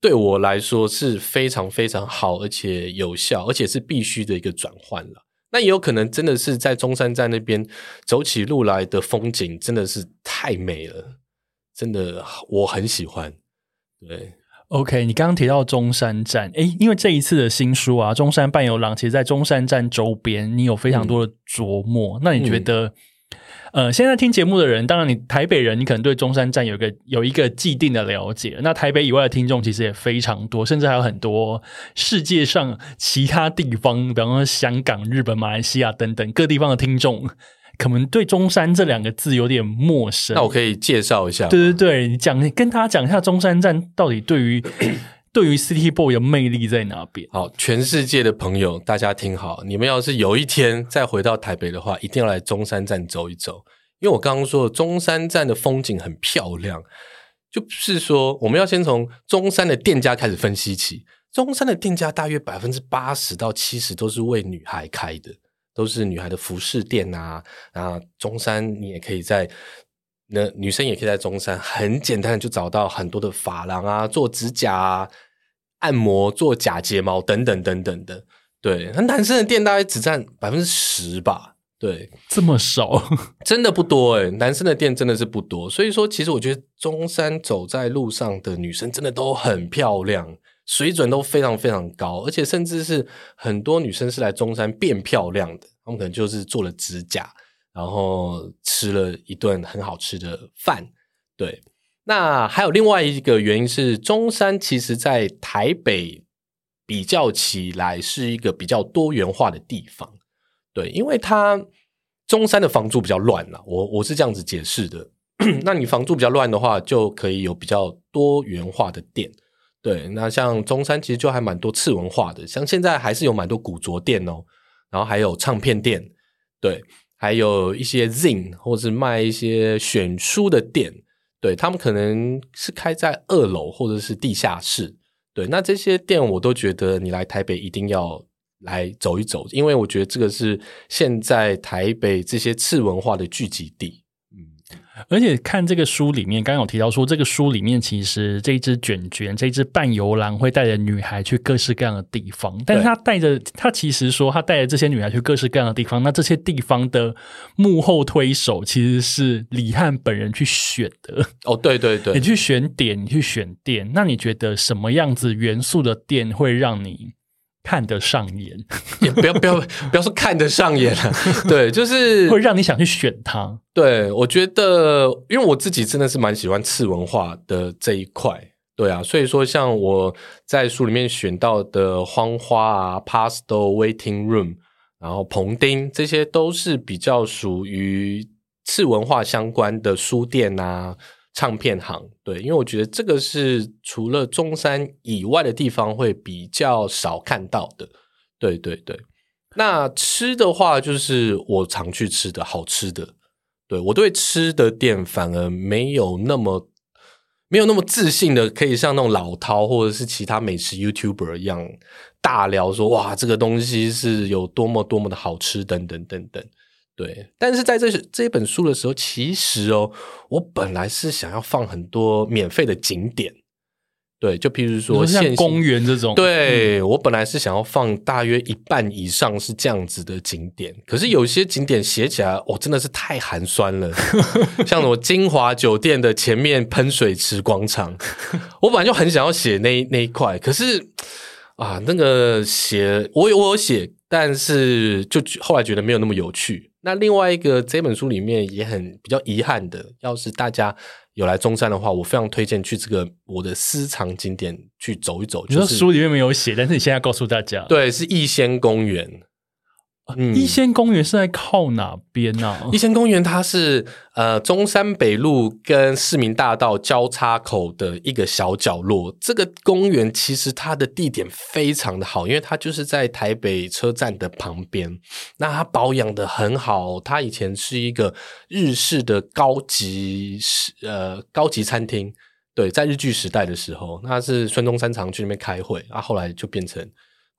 对我来说是非常非常好，而且有效，而且是必须的一个转换了。那也有可能真的是在中山站那边走起路来的风景真的是太美了，真的我很喜欢。对，OK，你刚刚提到中山站，诶，因为这一次的新书啊，《中山伴游廊》，其实在中山站周边，你有非常多的琢磨。那你觉得？呃，现在听节目的人，当然你台北人，你可能对中山站有个有一个既定的了解。那台北以外的听众其实也非常多，甚至还有很多世界上其他地方，比方说香港、日本、马来西亚等等各地方的听众，可能对中山这两个字有点陌生。那我可以介绍一下，对对对，你讲跟大家讲一下中山站到底对于。对于 City Boy 的魅力在哪边？好，全世界的朋友，大家听好，你们要是有一天再回到台北的话，一定要来中山站走一走，因为我刚刚说中山站的风景很漂亮，就是说我们要先从中山的店家开始分析起。中山的店家大约百分之八十到七十都是为女孩开的，都是女孩的服饰店啊。啊，中山你也可以在。那女生也可以在中山很简单的就找到很多的发廊啊，做指甲啊、按摩、做假睫毛等等等等的。对，那男生的店大概只占百分之十吧。对，这么少，真的不多诶、男生的店真的是不多，所以说其实我觉得中山走在路上的女生真的都很漂亮，水准都非常非常高，而且甚至是很多女生是来中山变漂亮的，她们可能就是做了指甲，然后吃了一顿很好吃的饭。对，那还有另外一个原因是，中山其实在台北比较起来是一个比较多元化的地方。对，因为它中山的房租比较乱啦，我我是这样子解释的。[clears throat] 那你房租比较乱的话，就可以有比较多元化的店。对，那像中山其实就还蛮多次文化的，像现在还是有蛮多古着店哦，然后还有唱片店，对，还有一些 Zin 或是卖一些选书的店，对他们可能是开在二楼或者是地下室。对，那这些店我都觉得你来台北一定要。来走一走，因为我觉得这个是现在台北这些次文化的聚集地。而且看这个书里面，刚刚有提到说，这个书里面其实这只卷卷，这只半游狼会带着女孩去各式各样的地方，但是他带着他其实说他带着这些女孩去各式各样的地方，那这些地方的幕后推手其实是李汉本人去选的。哦，对对对，你去选点，你去选店，那你觉得什么样子元素的店会让你？看得上眼，[laughs] 也不要不要不要说看得上眼了，[laughs] 对，就是会让你想去选它。对，我觉得，因为我自己真的是蛮喜欢次文化的这一块，对啊，所以说像我在书里面选到的荒花啊、Pastel Waiting Room，然后棚丁，这些都是比较属于次文化相关的书店啊。唱片行对，因为我觉得这个是除了中山以外的地方会比较少看到的。对对对，那吃的话就是我常去吃的好吃的。对我对吃的店反而没有那么没有那么自信的，可以像那种老饕或者是其他美食 YouTuber 一样大聊说哇这个东西是有多么多么的好吃等等等等。对，但是在这这一本书的时候，其实哦，我本来是想要放很多免费的景点，对，就譬如说像公园这种，对我本来是想要放大约一半以上是这样子的景点，可是有些景点写起来，哦，真的是太寒酸了，[laughs] 像我金华酒店的前面喷水池广场，[laughs] 我本来就很想要写那那一块，可是啊，那个写我有我有写，但是就后来觉得没有那么有趣。那另外一个这本书里面也很比较遗憾的，要是大家有来中山的话，我非常推荐去这个我的私藏景点去走一走。你说书里面没有写，但是你现在告诉大家，对，是逸仙公园。逸仙公园是在靠哪边呢？一仙公园它是呃中山北路跟市民大道交叉口的一个小角落。这个公园其实它的地点非常的好，因为它就是在台北车站的旁边。那它保养的很好，它以前是一个日式的高级呃高级餐厅。对，在日据时代的时候，那是孙中山常去那边开会，啊，后来就变成。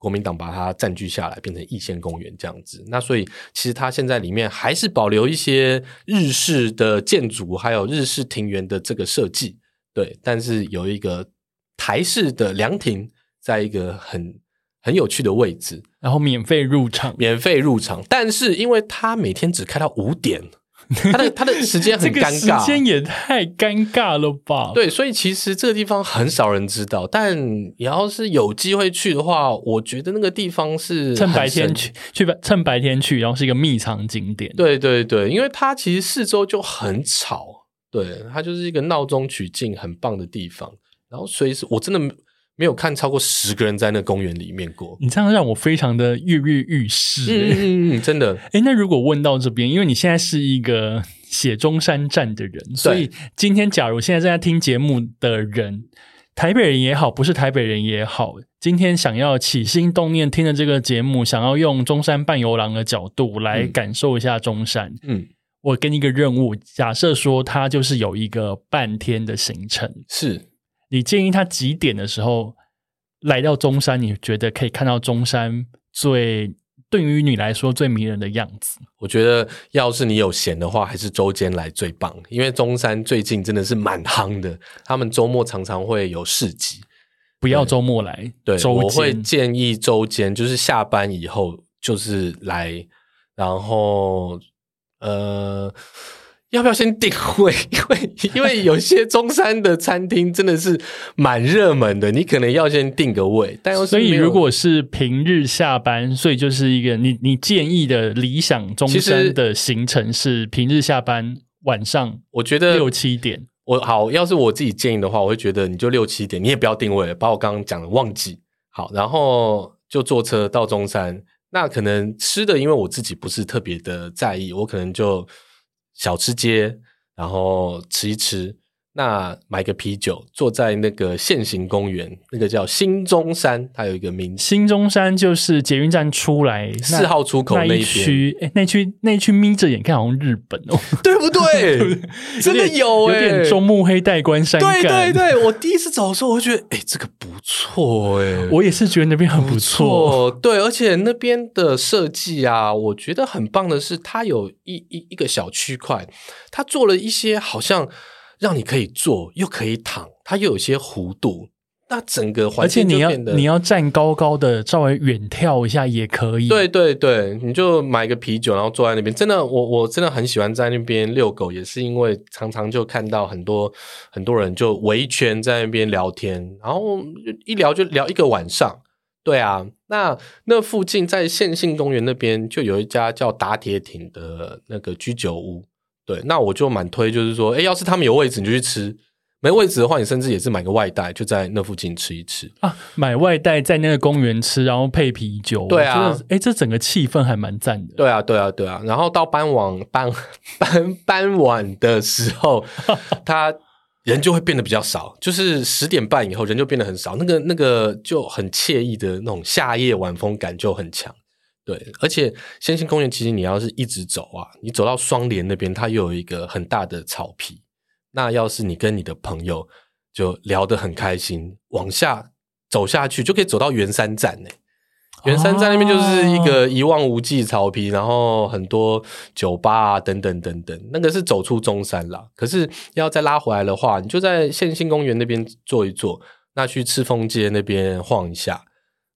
国民党把它占据下来，变成一线公园这样子。那所以其实它现在里面还是保留一些日式的建筑，还有日式庭园的这个设计。对，但是有一个台式的凉亭，在一个很很有趣的位置，然后免费入场，免费入场。但是因为它每天只开到五点。他的他的时间很尴尬，时间也太尴尬了吧？对，所以其实这个地方很少人知道，但你要是有机会去的话，我觉得那个地方是趁白天去，去趁白天去，然后是一个密藏景点。对对对，因为它其实四周就很吵，对，它就是一个闹中取静很棒的地方。然后所以是我真的。没有看超过十个人在那公园里面过，你这样让我非常的跃跃欲试。嗯嗯，真的。哎，那如果问到这边，因为你现在是一个写中山站的人，所以今天假如现在正在听节目的人，台北人也好，不是台北人也好，今天想要起心动念听的这个节目，想要用中山半游廊的角度来感受一下中山。嗯，我给你一个任务，假设说他就是有一个半天的行程，是。你建议他几点的时候来到中山？你觉得可以看到中山最对于你来说最迷人的样子？我觉得要是你有闲的话，还是周间来最棒，因为中山最近真的是蛮夯的，他们周末常常会有市集。不要周末来，对，周我会建议周间，就是下班以后就是来，然后呃，要不要先定位？[laughs] 因为因为有些中山的餐厅真的是蛮热门的，你可能要先定个位。但所以如果是平日下班，所以就是一个你你建议的理想中山的行程是平日下班晚上我觉得六七点。我好，要是我自己建议的话，我会觉得你就六七点，你也不要定位了，把我刚刚讲的忘记。好，然后就坐车到中山。那可能吃的，因为我自己不是特别的在意，我可能就小吃街，然后吃一吃。那买个啤酒，坐在那个现行公园，那个叫新中山，它有一个名字，新中山就是捷运站出来四号出口那一那一边，区，哎，那区那区眯着眼看好像日本哦，[laughs] [laughs] 对不对？真的有有欸点中目黑带关山对感。对对，我第一次走的时候，我就觉得，哎、这个不错哎、我也是觉得那边很不错。错，对，而且那边的设计啊，我觉得很棒的是，它有一一一个小区块，它做了一些好像让你可以坐又可以躺，它又有些弧度，那整个环而且你要你要站高高的，稍微远眺一下也可以。对对对，你就买个啤酒，然后坐在那边。真的，我我真的很喜欢在那边遛狗，也是因为常常就看到很多很多人就围一圈在那边聊天，然后一聊就聊一个晚上。对啊，那那附近在线性公园那边就有一家叫打铁艇的那个居酒屋。对，那我就蛮推，就是说，哎，要是他们有位置，你就去吃；没位置的话，你甚至也是买个外带，就在那附近吃一吃。啊，买外带在那个公园吃，然后配啤酒。对啊哎，这整个气氛还蛮赞的。对啊，对啊，对啊。然后到傍晚傍傍傍晚的时候，[laughs] 他人就会变得比较少，就是十点半以后人就变得很少，那个那个就很惬意的那种夏夜晚风感就很强。对，而且先行公园其实你要是一直走啊，你走到双连那边，它又有一个很大的草皮。那要是你跟你的朋友就聊得很开心，往下走下去就可以走到圆山站呢、圆山站那边就是一个一望无际草皮，然后很多酒吧啊等等等等，那个是走出中山啦。可是要再拉回来的话，你就在县信公园那边坐一坐，那去赤峰街那边晃一下，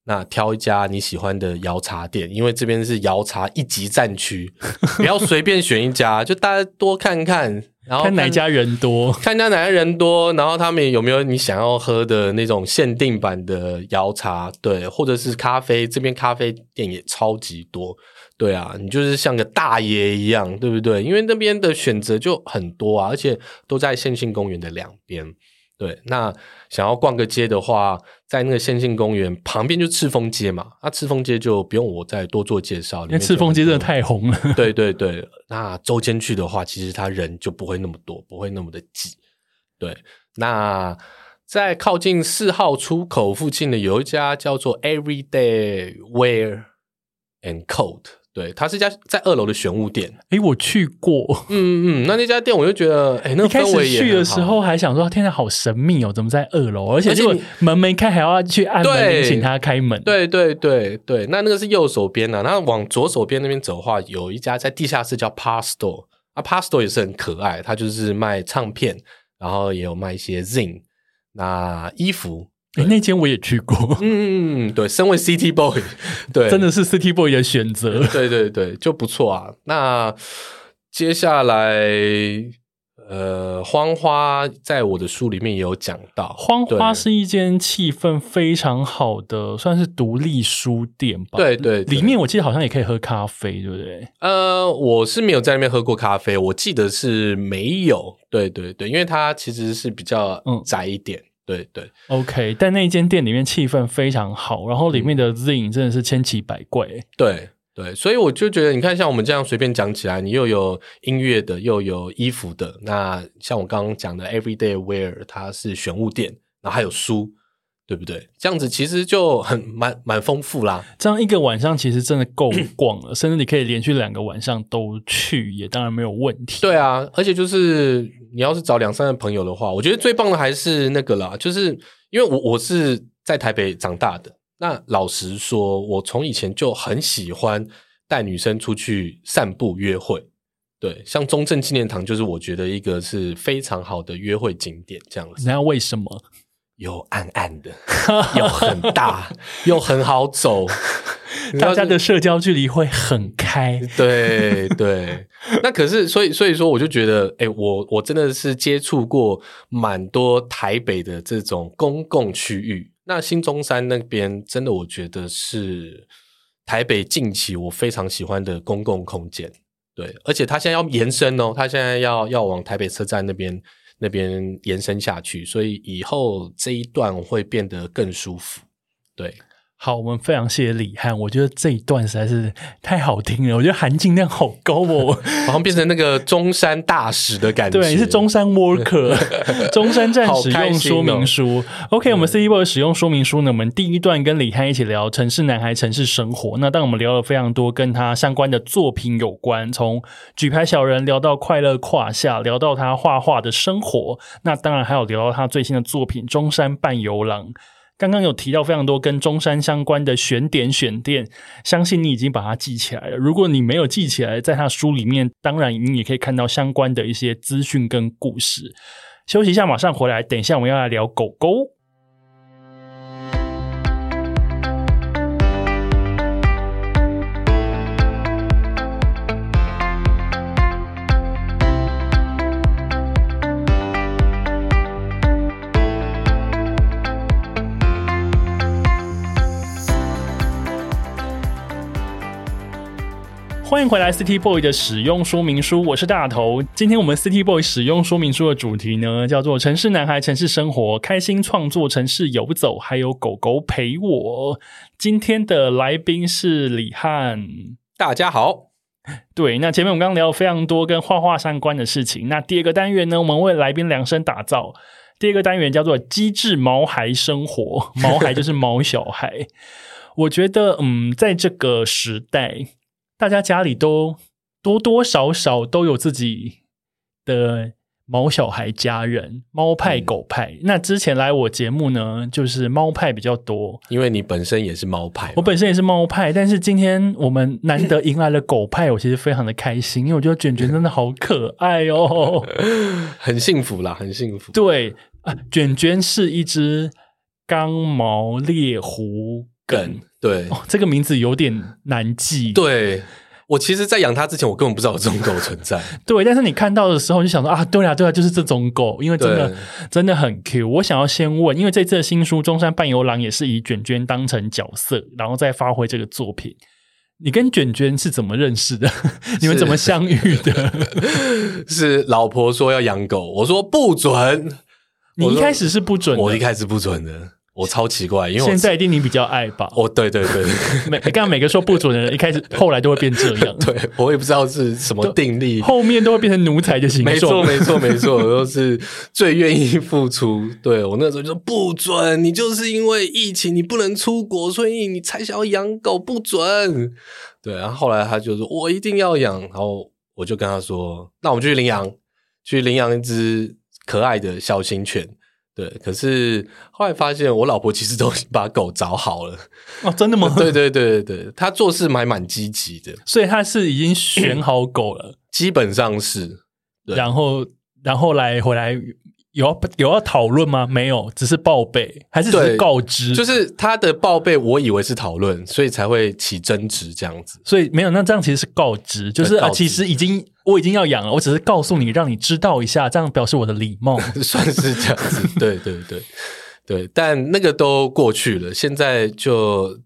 那挑一家你喜欢的摇茶店，因为这边是摇茶一级战区，[laughs] 不要随便选一家，就大家多看看，然后看哪家人多。看家哪家人多，然后他们有没有你想要喝的那种限定版的摇茶，对，或者是咖啡，这边咖啡店也超级多，对啊，你就是像个大爷一样，对不对？因为那边的选择就很多啊，而且都在线性公园的两边。对，那想要逛个街的话，在那个线性公园旁边就赤峰街嘛，那赤峰街就不用我再多做介绍，因为赤峰街真的太红了，对对对，那周间去的话，其实他人就不会那么多，不会那么的挤。对，那在靠近四号出口附近的有一家叫做 Everyday Wear and Coat，对，它是一家在二楼的玄武店。诶，我去过。嗯嗯，那那家店我就觉得，哎，那一开氛围去的很好时候还想说，天哪，好神秘哦，怎么在二楼？而且结果而且你门没开，还要去按门铃对请他开门。，对对对对，那那个是右手边的、那往左手边那边走的话，有一家在地下室叫 Par Store，啊，Par Store 也是很可爱，它就是卖唱片，然后也有卖一些 Zing，那衣服，诶那间我也去过，嗯对，身为 City Boy，[laughs] 对，真的是 City Boy 的选择。[laughs] 对对对，就不错啊。那接下来，呃，荒花在我的书里面也有讲到，荒花是一间气氛非常好的，算是独立书店吧。对对对里面我记得好像也可以喝咖啡，对不对？呃，我是没有在那边喝过咖啡，我记得是没有。对对对，因为它其实是比较嗯窄一点。对对 OK，但那间店里面气氛非常好，然后里面的 Zine 真的是千奇百怪。对对，所以我就觉得，你看，像我们这样随便讲起来，你又有音乐的，又有衣服的。那像我刚刚讲的 Everyday Wear，它是选物店，然后还有书，对不对？这样子其实就很蛮蛮丰富啦。这样一个晚上其实真的够逛了，[clears throat] 甚至你可以连续两个晚上都去，也当然没有问题。对啊，而且就是你要是找两三个朋友的话，我觉得最棒的还是那个啦，就是因为我我是在台北长大的，那老实说，我从以前就很喜欢带女生出去散步约会。对，像中正纪念堂就是我觉得一个是非常好的约会景点，这样子。那为什么？又暗暗的，[laughs] 又很大，[laughs] 又很好走，[laughs] 大家的社交距离会很开。对对，那可是所以所以说，我就觉得，哎，我我真的是接触过蛮多台北的这种公共区域。那新中山那边，真的我觉得是台北近期我非常喜欢的公共空间。对，而且它现在要延伸哦，它现在要要往台北车站那边那边延伸下去，所以以后这一段会变得更舒服。对。好，我们非常谢谢李汉，我觉得这一段实在是太好听了，我觉得含金量好高哦，[laughs] 好像变成那个中山大使的感觉，对，是中山 worker，[laughs] 中山站使用说明书。OK，我们 C D Boy 使用说明书呢，我们第一段跟李汉一起聊城市男孩、城市生活。那当我们聊了非常多跟他相关的作品有关，从举牌小人聊到快乐胯下，聊到他画画的生活，那当然还有聊到他最新的作品《中山半游廊》。刚刚有提到非常多跟中山相关的选点选店，相信你已经把它记起来了。如果你没有记起来，在他书里面，当然你也可以看到相关的一些资讯跟故事。休息一下，马上回来。等一下我们要来聊狗狗。欢迎回来，City Boy 的使用说明书，我是大头。今天我们 City Boy 使用说明书的主题呢，叫做“城市男孩，城市生活，开心创作，城市游走，还有狗狗陪我”。今天的来宾是李汉，大家好。对，那前面我们刚刚聊了非常多跟画画相关的事情。那第二个单元呢，我们为来宾量身打造。第二个单元叫做“机智毛孩生活”，[laughs] 毛孩就是毛小孩。我觉得，嗯，在这个时代。大家家里都多多少少都有自己的毛小孩家人，猫派狗派。那之前来我节目呢，就是猫派比较多，因为你本身也是猫派，我本身也是猫派。但是今天我们难得迎来了狗派，我其实非常的开心，因为我觉得卷卷真的好可爱哦，[laughs] 很幸福啦，很幸福。对啊，卷卷是一只刚毛猎狐梗。对，这个名字有点难记。对我其实，在养它之前，我根本不知道有这种狗存在。[laughs] 对，但是你看到的时候，就想说啊，对啊，对啊，就是这种狗，因为真的真的很 Q。我想要先问，因为这次的新书《中山半游郎》也是以卷卷当成角色，然后再发挥这个作品。你跟卷卷是怎么认识的？[laughs] 你们怎么相遇的？[laughs] 是老婆说要养狗，我说不准。你一开始是不准，我一开始不准的。我超奇怪，因为现在一定你比较爱吧？哦，对对对，[laughs] 每刚刚每个说不准的人，一开始后来都会变这样。[laughs] 对我也不知道是什么定力，后面都会变成奴才的形状。没错，没错，没错，我都是最愿意付出。对我那时候就说不准，你就是因为疫情你不能出国，所以你才想要养狗，不准。对，然后后来他就说我一定要养，然后我就跟他说，那我们就去领养，去领养一只可爱的小型犬。对，可是后来发现，我老婆其实都把狗找好了哦，真的吗？[laughs] 对对对对对，她做事还蛮积极的，[laughs] 所以她是已经选好狗了，基本上是。然后，然后来回来有要有要讨论吗？没有，只是报备，还是只是告知？就是他的报备，我以为是讨论，所以才会起争执这样子。所以没有，那这样其实是告知，就是啊，其实已经。[laughs] 我已经要养了，我只是告诉你，让你知道一下，这样表示我的礼貌，[laughs] 算是这样子。对对对对，但那个都过去了。现在就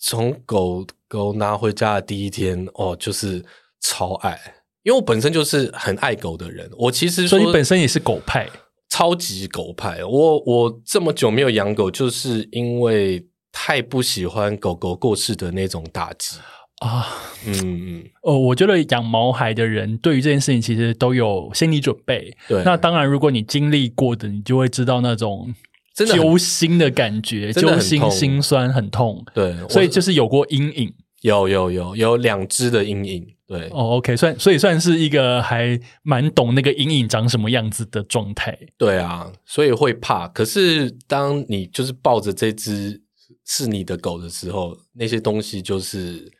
从狗狗拿回家的第一天，哦，就是超爱，因为我本身就是很爱狗的人。我其实所以本身也是狗派，超级狗派。我我这么久没有养狗，就是因为太不喜欢狗狗过世的那种打击。啊，嗯嗯，哦，我觉得养毛孩的人对于这件事情其实都有心理准备。对，那当然，如果你经历过的，你就会知道那种揪心的感觉，揪心、心酸、很痛。对，所以就是有过阴影，有有有有两只的阴影。对，哦，OK，算所以算是一个还蛮懂那个阴影长什么样子的状态。对啊，所以会怕。可是当你就是抱着这只。是你的狗的时候，那些东西就是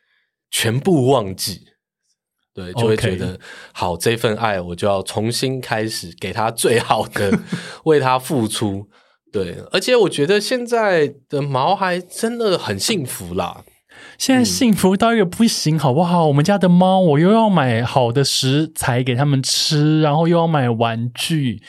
全部忘记。对，就会觉得好，这份爱我就要重新开始，给他最好的，[laughs] 为他付出。对，而且我觉得现在的毛孩真的很幸福啦。现在幸福到一个不行，好不好？我们家的猫，我又要买好的食材给它们吃，然后又要买玩具，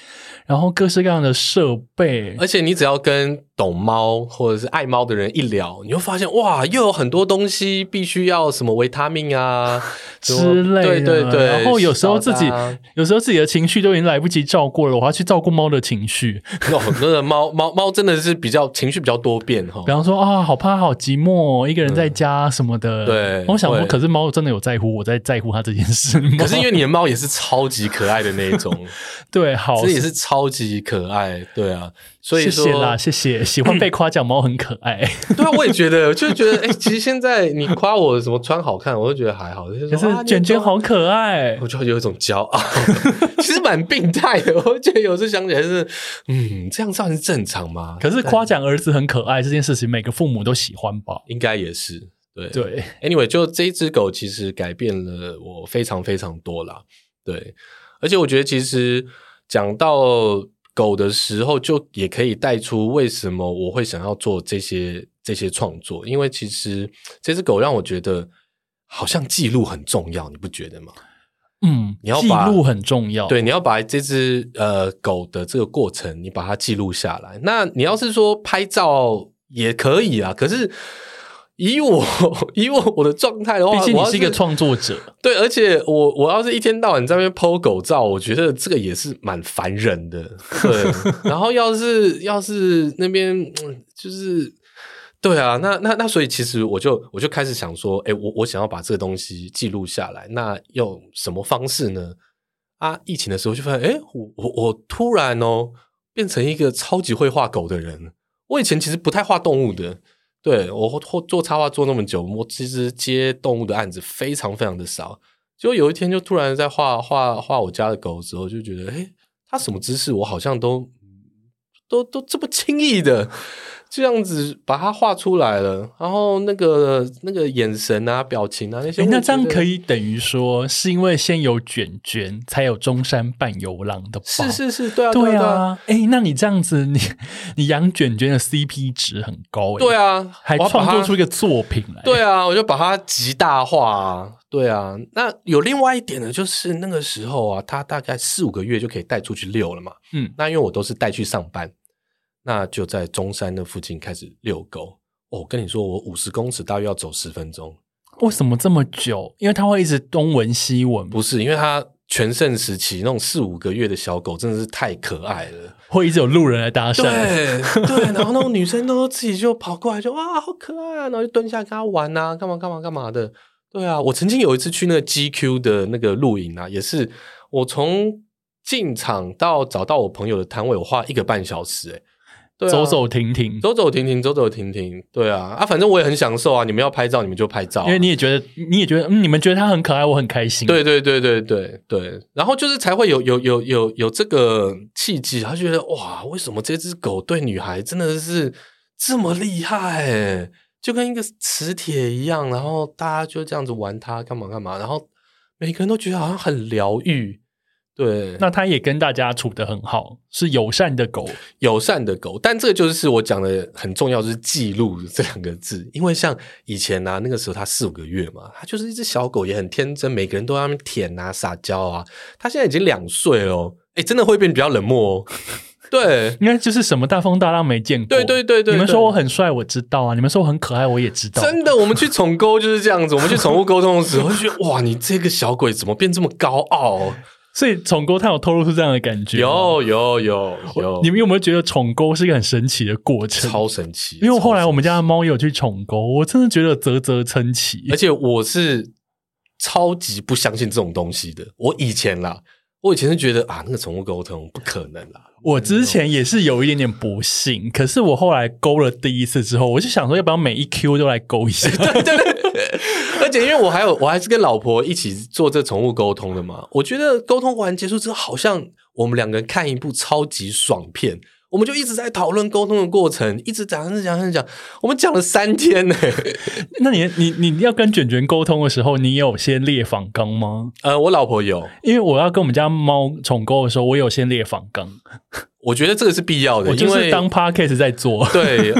然后各式各样的设备。而且你只要跟懂猫或者是爱猫的人一聊，你会发现哇，又有很多东西必须要什么维他命啊 [laughs] 之类的，对对对。然后有时候自己有时候自己的情绪都已经来不及照顾了，我还要去照顾猫的情绪。哦，那个猫猫猫真的是比较情绪比较多变哈比。方说啊，好怕，好寂寞、哦，一个人在家什么的。对我想说，可是猫真的有在乎我在在乎它这件事吗？[laughs] 可是因为你的猫也是超级可爱的那一种，[laughs] 对，好，这也是超级可爱，对啊，所以说谢谢啦，谢谢。喜欢被夸奖，猫很可爱。[laughs] 对啊，我也觉得，[laughs] 就觉得哎、其实现在你夸我什么穿好看，我就觉得还好，就是可是卷卷，好可爱，我就会有一种骄傲，[laughs] 其实蛮病态的。我觉得有时候想起来是，嗯，这样算是正常吗？可是夸奖儿子很可爱这件事情，每个父母都喜欢吧？应该也是对对，Anyway，就这一只狗其实改变了我非常非常多啦。对，而且我觉得其实讲到狗的时候，就也可以带出为什么我会想要做这些这些创作，因为其实这只狗让我觉得好像记录很重要，你不觉得吗？嗯，你要把录很重要。对，你要把这只呃狗的这个过程，你把它记录下来。那你要是说拍照也可以啊，可是以我 [laughs] 以我我的状态的话，毕竟是一个创作者，对，而且我我要是一天到晚在那边 PO 狗照，我觉得这个也是蛮烦人的。对，[laughs] 然后要是要是那边嗯就是。对啊，那那那，所以其实我就我就开始想说，哎，我我想要把这个东西记录下来，那用什么方式呢？啊，疫情的时候就发现，哎，我我我突然哦变成一个超级会画狗的人。我以前其实不太画动物的，对我做插画做那么久，我其实接动物的案子非常非常的少。结果有一天就突然在画画画我家的狗的时候，就觉得，哎，它什么姿势我好像都都都这么轻易的这样子把它画出来了，然后那个那个眼神啊、表情啊那些，诶那这样可以。等于说，是因为先有卷卷，才有中山伴游郎的吧？是是是，对啊，对啊，啊。哎，那你这样子，[laughs] 你你养卷卷的 CP 值很高，对啊，啊，还创作出一个作品来。对啊，我就把它极大化啊。对啊，那有另外一点呢，就是那个时候啊，他大概四五个月就可以带出去遛了嘛。嗯，那因为我都是带去上班，那就在中山那附近开始遛狗。哦，我跟你说，我五十公尺大约要走十分钟，为什么这么久？因为它会一直东闻西闻，不是因为它全盛时期那种四五个月的小狗真的是太可爱了。会一直有路人来搭讪。对对，然后那种女生都自己就跑过来就哇好可爱啊，然后就蹲下跟它玩啊，干嘛干嘛干嘛的。对啊，我曾经有一次去那个 GQ 的那个露营啊，也是我从进场到找到我朋友的摊位，我花一个半小时、欸，对啊走走停停，走走停停，走走停停，对啊啊，反正我也很享受啊。你们要拍照，你们就拍照啊、因为你也觉得，你也觉得，嗯，你们觉得它很可爱，我很开心。对对对对对对，然后就是才会有有有有有这个契机，他觉得哇，为什么这只狗对女孩真的是这么厉害欸？就跟一个磁铁一样，然后大家就这样子玩它，干嘛干嘛，然后每个人都觉得好像很疗愈。对，那它也跟大家处得很好，是友善的狗。友善的狗，但这个就是我讲的很重要，就是记录 [laughs] 这两个字。因为像以前啊，那个时候它四五个月嘛，它就是一只小狗，也很天真，每个人都在那边舔啊、撒娇啊。它现在已经两岁了哦，哎，真的会变比较冷漠哦。[laughs] 对，应该就是什么大风大浪没见过。对对对对对你们说我很帅，我知道啊；你们说我很可爱，我也知道。真的，我们去宠沟就是这样子。我们去宠物沟通的时候，就觉得哇，你这个小鬼怎么变这么高傲？所以宠沟它有透露出这样的感觉吗。有有有有，你们有没有觉得宠沟是一个很神奇的过程？超神奇。因为后来我们家的猫也有去宠沟，我真的觉得啧啧称奇。而且我是超级不相信这种东西的。我以前啦，我以前是觉得啊，那个宠物沟通不可能啦。我之前也是有一点点不信，可是我后来勾了第一次之后，我就想说，要不要每一 Q 都来勾一下？对 [laughs] 对对，而且因为我还有我还是跟老婆一起做这宠物沟通的嘛，我觉得沟通完结束之后，好像我们两个人看一部超级爽片。我们就一直在讨论沟通的过程，一直讲、一直讲、一直讲，我们讲了三天呢。[laughs] 那你你你要跟卷卷沟通的时候，你有先列访纲吗？呃，我老婆有，因为我要跟我们家猫宠沟的时候，我有先列访纲。我觉得这个是必要的，我就是当 podcast 在做。对，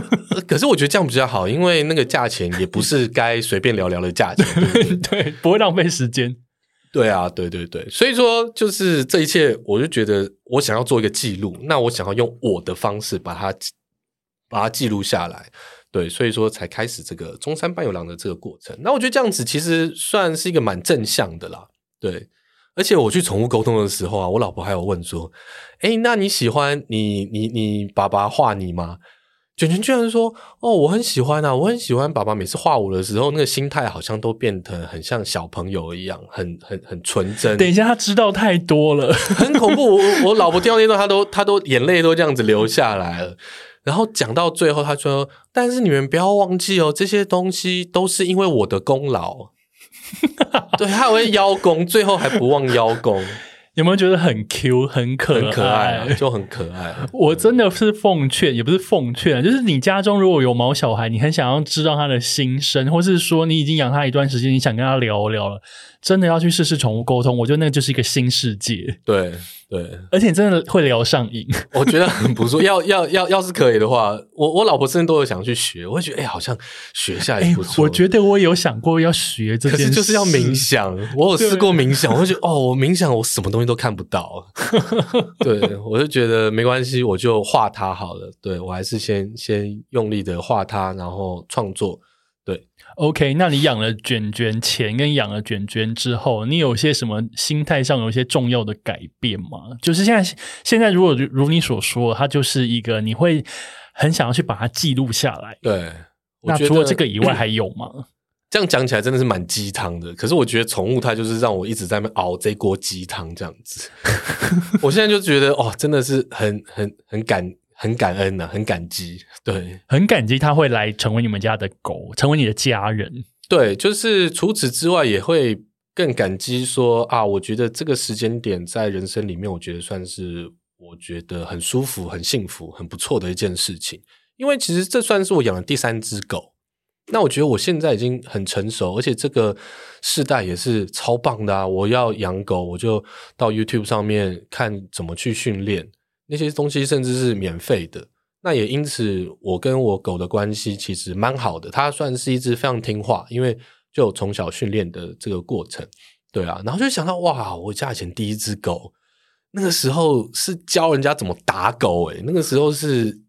可是我觉得这样比较好，因为那个价钱也不是该随便聊聊的价钱，对，[laughs] 不会浪费时间。对啊，对对对，所以说就是这一切，我就觉得我想要做一个记录，那我想要用我的方式把它把它记录下来，对，所以说才开始这个中山半有郎的这个过程。那我觉得这样子其实算是一个蛮正向的啦，对。而且我去宠物沟通的时候啊，我老婆还有问说：“哎，那你喜欢你你你爸爸画你吗？”卷卷居然说：“哦，我很喜欢啊，我很喜欢爸爸每次画我的时候，那个心态好像都变得很像小朋友一样，很很很纯真。”等一下，他知道太多了，很恐怖。我 [laughs] 我老婆听到那段，他都他都眼泪都这样子流下来了。然后讲到最后，他说：“但是你们不要忘记哦，这些东西都是因为我的功劳。” [laughs] 对，他会邀功，最后还不忘邀功。有没有觉得很 Q 很可可爱，就很可爱？我真的是奉劝，也不是奉劝，就是你家中如果有毛小孩，你很想要知道他的心声，或是说你已经养他一段时间，你想跟他聊聊了。真的要去试试宠物沟通，我觉得那个就是一个新世界。对对，而且真的会聊上瘾，[laughs] 我觉得很不错。要要要要是可以的话，我我老婆甚至都有想去学。我会觉得，哎，好像学下来不错。我觉得我有想过要学这件事，就是要冥想。我有试过冥想，[laughs] 我会觉得，哦，我冥想，我什么东西都看不到。[laughs] 对，我就觉得没关系，我就画它好了。对我还是先先用力的画它，然后创作。OK，那你养了卷卷前跟养了卷卷之后，你有些什么心态上有一些重要的改变吗？就是现在，现在如果如你所说，它就是一个你会很想要去把它记录下来。对，那除了这个以外还有吗？[coughs] 这样讲起来真的是蛮鸡汤的。可是我觉得宠物它就是让我一直在那熬这锅鸡汤这样子。[laughs] 我现在就觉得哦，真的是很很很感。很感恩呐，很感激，对，很感激他会来成为你们家的狗，成为你的家人。对，就是除此之外，也会更感激说啊，我觉得这个时间点在人生里面，我觉得算是我觉得很舒服、很幸福、很不错的一件事情。因为其实这算是我养的第三只狗，那我觉得我现在已经很成熟，而且这个世代也是超棒的啊！我要养狗，我就到 YouTube 上面看怎么去训练。那些东西甚至是免费的，那也因此我跟我狗的关系其实蛮好的。它算是一只非常听话，因为就从小训练的这个过程，对啊。然后就想到哇，我家以前第一只狗，那个时候是教人家怎么打狗，诶那个时候是。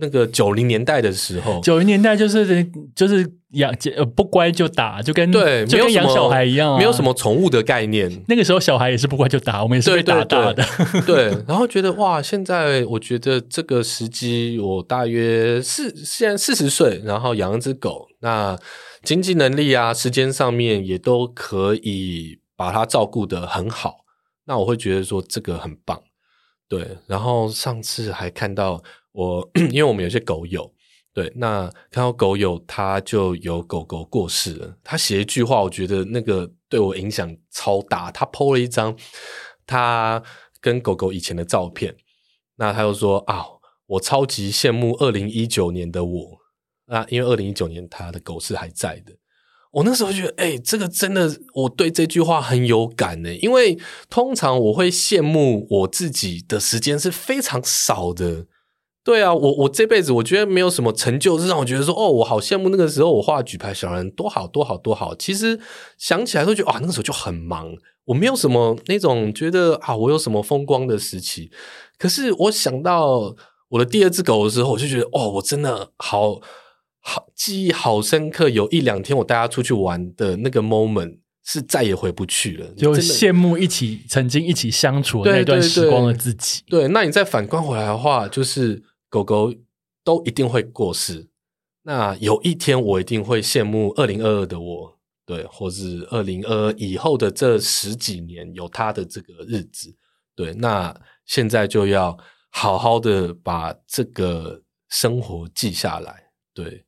那个九零年代的时候，九零年代就是就是养呃不乖就打，就跟对，就跟养小孩一样，没有什么宠物的概念。那个时候小孩也是不乖就打，我们也是被打大的。[laughs] 对，然后觉得哇，现在我觉得这个时机，我大约四现在四十岁，然后养一只狗，那经济能力啊，时间上面也都可以把它照顾的很好。那我会觉得说这个很棒。对，然后上次还看到。我因为我们有些狗友，对，那看到狗友他就有狗狗过世了，他写一句话，我觉得那个对我影响超大。他 PO 了一张他跟狗狗以前的照片，那他又说啊，我超级羡慕二零一九年的我啊，因为二零一九年他的狗是还在的。我那时候觉得，哎，这个真的，我对这句话很有感呢，因为通常我会羡慕我自己的时间是非常少的。对啊，我我这辈子我觉得没有什么成就，是让我觉得说，哦，我好羡慕那个时候我画举牌小人多好多好多好。其实想起来都觉得啊，那个时候就很忙，我没有什么那种觉得啊，我有什么风光的时期。可是我想到我的第二只狗的时候，我就觉得，哦，我真的好好记忆好深刻。有一两天我带它出去玩的那个 moment 是再也回不去了，就羡慕一起曾经一起相处那段时光的自己。对，那你再反观回来的话，就是。狗狗都一定会过世，那有一天我一定会羡慕二零二二的我，对，或是二零二二以后的这十几年有它的这个日子，对，那现在就要好好的把这个生活记下来，对。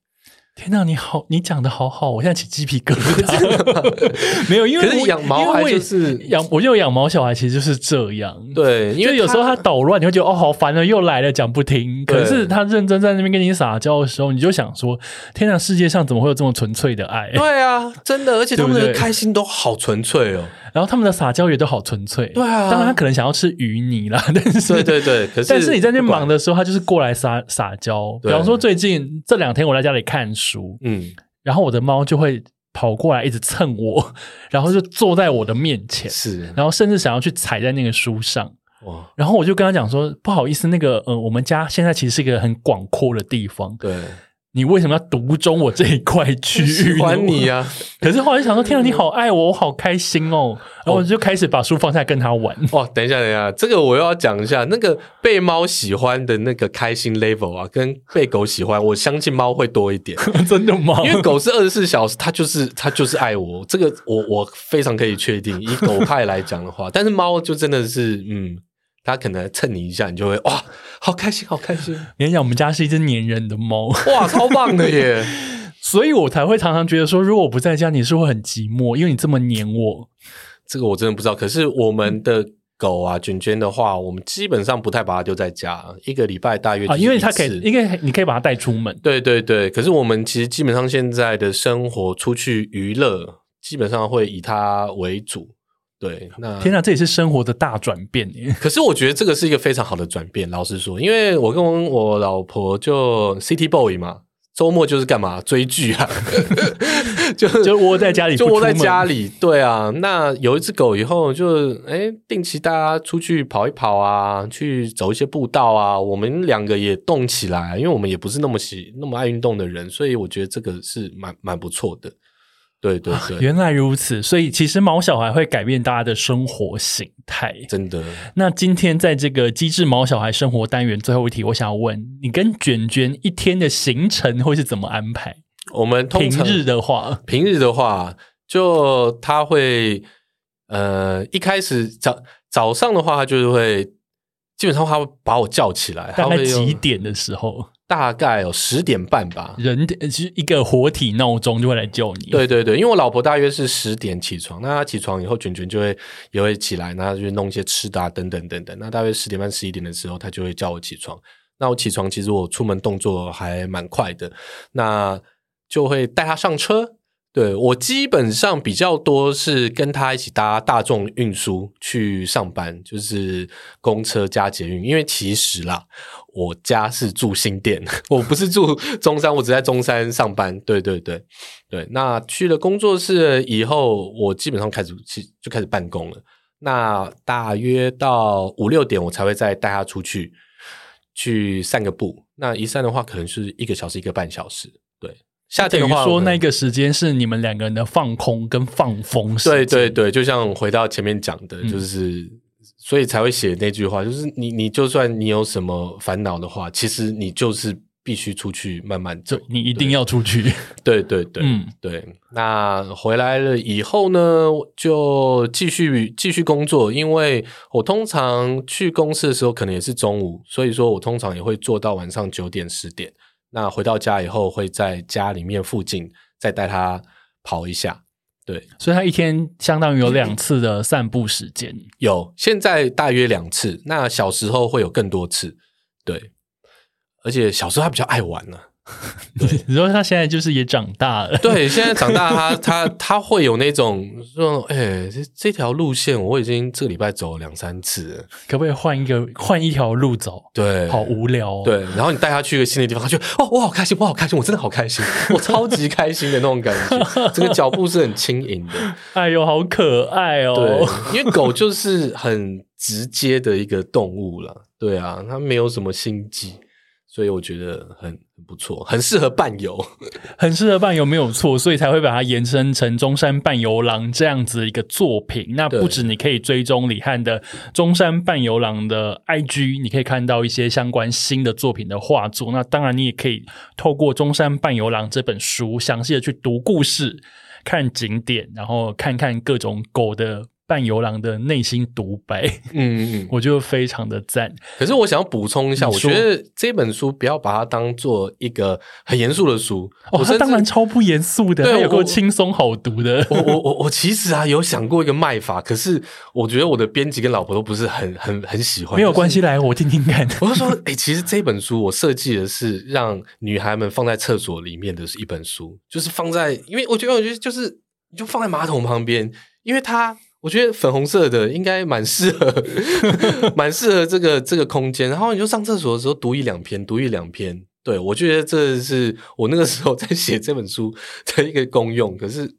天哪，你好，你讲的好好，我现在起鸡皮疙瘩。没有，因为可是我养毛孩因为我也就是养，我就养毛小孩，其实就是这样。对，因为有时候他捣乱，你会觉得哦，好烦啊，又来了，讲不听。可是他认真在那边跟你撒娇的时候，你就想说：天哪，世界上怎么会有这么纯粹的爱？对啊，真的，而且他们的开心都好纯粹哦。然后他们的撒娇也都好纯粹。对啊。当然他可能想要吃鱼泥啦，[laughs] 但是对对对，可是但是你在那忙，的时候，他就是过来撒撒娇。比方说，最近这两天我在家里看书，嗯，然后我的猫就会跑过来一直蹭我，[laughs] 然后就坐在我的面前，是。然后甚至想要去踩在那个书上。哇，然后我就跟他讲说，不好意思，那个呃，我们家现在其实是一个很广阔的地方，对，你为什么要独中我这一块区域？喜欢你。啊，[laughs] 可是后来想说，天啊，你好爱我，我好开心哦。然后我就开始把书放下跟他玩。哇，等一下，等一下，这个我又要讲一下，那个被猫喜欢的那个开心 level 啊，跟被狗喜欢，我相信猫会多一点，[laughs] 真的吗？因为狗是二十四小时，它就是它就是爱我，这个我我非常可以确定。以狗派来讲的话，但是猫就真的是，嗯，它可能蹭你一下，你就会哇，好开心，好开心，跟 [laughs] 你想，我们家是一只粘人的猫，哇，超棒的耶！[laughs] 所以我才会常常觉得说，如果我不在家，你是会很寂寞，因为你这么黏我。这个我真的不知道。可是我们的狗啊，卷卷的话，我们基本上不太把它丢在家，一个礼拜大约啊，因为它可以因为你可以把它带出门。对对对，可是我们其实基本上现在的生活出去娱乐，基本上会以它为主。对，那天哪，这也是生活的大转变耶！可是我觉得这个是一个非常好的转变。老实说，因为我跟我老婆就 City Boy 嘛，周末就是干嘛追剧啊，[laughs] 就就窝在家里，就窝在家里。里。对啊，那有一只狗以后就哎，定期大家出去跑一跑啊，去走一些步道啊，我们两个也动起来，因为我们也不是那么喜那么爱运动的人，所以我觉得这个是蛮蛮不错的。对对对，原来如此，所以其实毛小孩会改变大家的生活形态。真的。那今天在这个机智毛小孩生活单元最后一题，我想要问你跟卷卷一天的行程会是怎么安排？我们通常平日的话，平日的话，就他会呃一开始早早上的话，他就是会基本上他会把我叫起来，大概几点的时候，大概有十点半吧。人的就是一个活体闹钟就会来叫你。对对对，因为我老婆大约是十点起床，那她起床以后，卷卷就会也会起来，那就弄一些吃的啊，等等等等。那大约十点半、十一点的时候，她就会叫我起床。那我起床，其实我出门动作还蛮快的，那就会带她上车。对我基本上比较多是跟他一起搭大众运输去上班，就是公车加捷运。因为其实啦，我家是住新店，我不是住中山，我只在中山上班。对对对对，那去了工作室以后，我基本上开始去就开始办公了。那大约到五六点，我才会再带他出去去散个步。那一散的话，可能是一个小时一个半小时。对，夏天等于的话，我可能说那个时间是你们两个人的放空跟放风时间。对对对，就像回到前面讲的，嗯就是、所以才会写那句话，就是你你就算你有什么烦恼的话，其实你就是必须出去慢慢走。你一定要出去。对对对，嗯对。那回来了以后呢，就继续继续工作，因为我通常去公司的时候可能也是中午，所以说我通常也会做到晚上九点十点。那回到家以后，会在家里面附近再带他跑一下。对，所以他一天相当于有两次的散步时间。有，现在大约两次。那小时候会有更多次，对。而且小时候他比较爱玩呢、[laughs] 你说他现在就是也长大了，对，现在长大他他他会有那种说，哎、这这条路线我已经这个礼拜走了两三次了，可不可以换一个换一条路走？对，好无聊、哦。，对。然后你带他去一个新的地方，他就哦，我好开心，我好开心，我真的好开心，我超级开心的那种感觉，[laughs] 这个脚步是很轻盈的。哎呦，好可爱哦。对，因为狗就是很直接的一个动物了，对啊，它没有什么心机，所以我觉得很很不错，很适合伴游。[laughs] 很适合伴游没有错，所以才会把它延伸成中山伴游郎这样子一个作品。那不止你可以追踪李汉的中山伴游郎的 IG，你可以看到一些相关新的作品的画作。那当然，你也可以透过中山伴游郎这本书，详细的去读故事、看景点，然后看看各种狗的半游郎的内心独白，嗯嗯嗯。[laughs] 我就非常的赞。可是我想要补充一下，我觉得这本书不要把它当做一个很严肃的书。哦，当然超不严肃的，对他有够轻松好读的。我我我我其实啊有想过一个卖法，可是我觉得我的编辑跟老婆都不是很很很喜欢。没有关系。系，来我听听看。[laughs] 我就说，哎、其实这本书我设计的是让女孩们放在厕所里面的一本书，就是放在，因为我觉得，我觉得就是你就放在马桶旁边，因为它我觉得粉红色的应该蛮适合，[laughs] 蛮适合这个这个空间。然后你就上厕所的时候读一两篇，读一两篇。对我觉得这是我那个时候 [laughs] 在写这本书的一个功用，可是。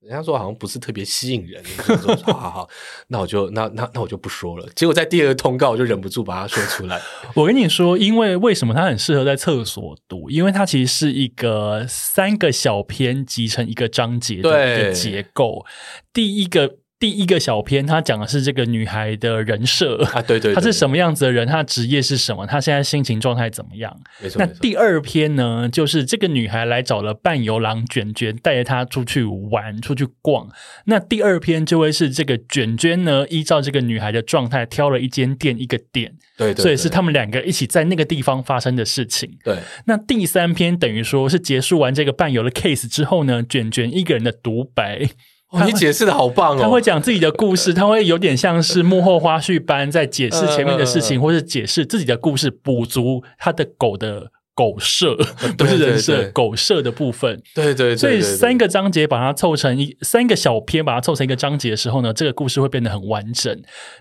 人家说好像不是特别吸引人，我就说 [laughs] 好好好，那我就那那那我就不说了。结果在第二个通告，我就忍不住把它说出来。我跟你说，因为为什么它很适合在厕所读？因为它其实是一个三个小篇集成一个章节的一个结构。第一个第一个小篇，他讲的是这个女孩的人设啊，对对对她是什么样子的人，她的职业是什么，她现在心情状态怎么样？那第二篇呢，就是这个女孩来找了伴游郎卷卷，带着她出去玩、出去逛。那第二篇就会是这个卷卷呢，依照这个女孩的状态，挑了一间店、一个点，对对，对所以是他们两个一起在那个地方发生的事情。对那第三篇等于说是结束完这个伴游的 case 之后呢，卷卷一个人的独白，哦你解释的好棒哦，他会讲自己的故事，他会有点像是幕后花絮般在解释前面的事情，嗯嗯嗯或是解释自己的故事，补足他的狗的狗设，[laughs] 不是人设，狗设的部分。对对对，所以三个章节把它凑成一三个小篇，把它凑成一个章节的时候呢，这个故事会变得很完整。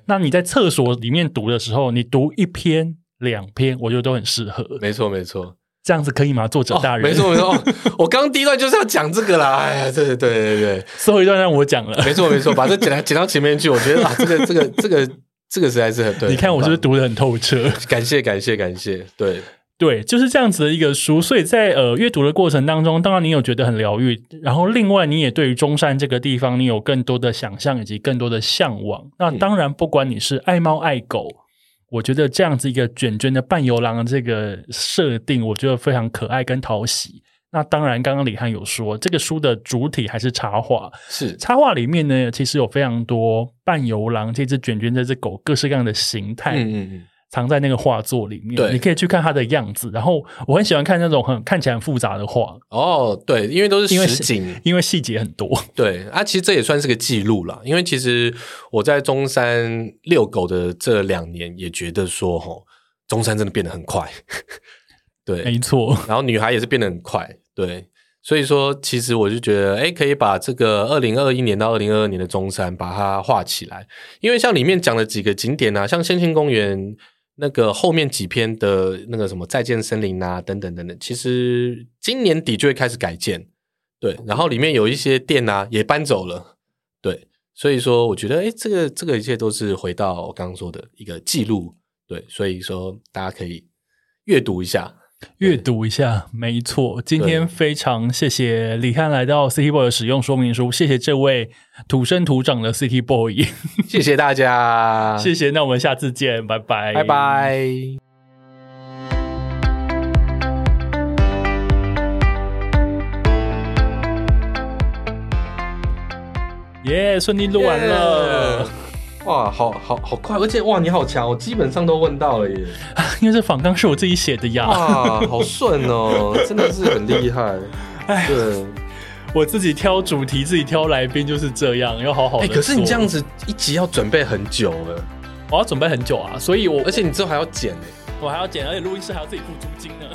那你在厕所里面读的时候，你读一篇、两篇，我觉得都很适合。没错没错，这样子可以吗，作者哦大人？没错没错，哦我刚刚第一段就是要讲这个啦，哎呀，对对对对对，最后一段让我讲了。没错没错，把这剪到 [laughs] 剪到前面去，我觉得啊，这个这个这个这个实在是很对，你看我是不是很读的很透彻？感谢感谢感谢，对对，就是这样子的一个书。所以在呃阅读的过程当中，当然你有觉得很疗愈，然后另外你也对于中山这个地方，你有更多的想象以及更多的向往。那当然，不管你是爱猫爱狗，我觉得这样子一个卷卷的半游郎的这个设定，我觉得非常可爱跟讨喜。那当然，刚刚李翰有说，这个书的主体还是插画，是插画里面呢，其实有非常多半游郎这只卷卷这只狗各式各样的形态。嗯嗯嗯，藏在那个画作里面，对。你可以去看它的样子。然后我很喜欢看那种很看起来很复杂的画，哦对，因为都是实景，因为细节很多。对啊，其实这也算是个记录了，因为其实我在中山遛狗的这两年，也觉得说，吼，中山真的变得很快，[laughs] 对，没错，然后女孩也是变得很快，对，所以说其实我就觉得，哎，可以把这个二零二一年到二零二二年的中山把它画起来，因为像里面讲的几个景点啊，像先庆公园那个后面几篇的那个什么再见森林啊，等等等等，其实今年底就会开始改建，对，然后里面有一些店呐也搬走了，对，所以说我觉得，哎，这个这个一切都是回到我刚刚说的一个记录，对，所以说大家可以阅读一下。阅读一下，没错。今天非常谢谢李翰来到 City Boy 的使用说明书，谢谢这位土生土长的 City Boy，[laughs] 谢谢大家，[laughs] 谢谢。那我们下次见，拜拜，拜。拜。耶，顺利录完了。哇，好好好快，而且哇，你好强，我基本上都问到了耶！[laughs] 因为这访纲是我自己写的呀，哇，好顺哦，真的是很厉害。[laughs] 哎，对，我自己挑主题，自己挑来宾就是这样，要好好的。哎，可是你这样，子一集要准备很久了，我要准备很久啊，所以我而且你之后还要剪哎。我还要剪，而且录音室还要自己付租金呢。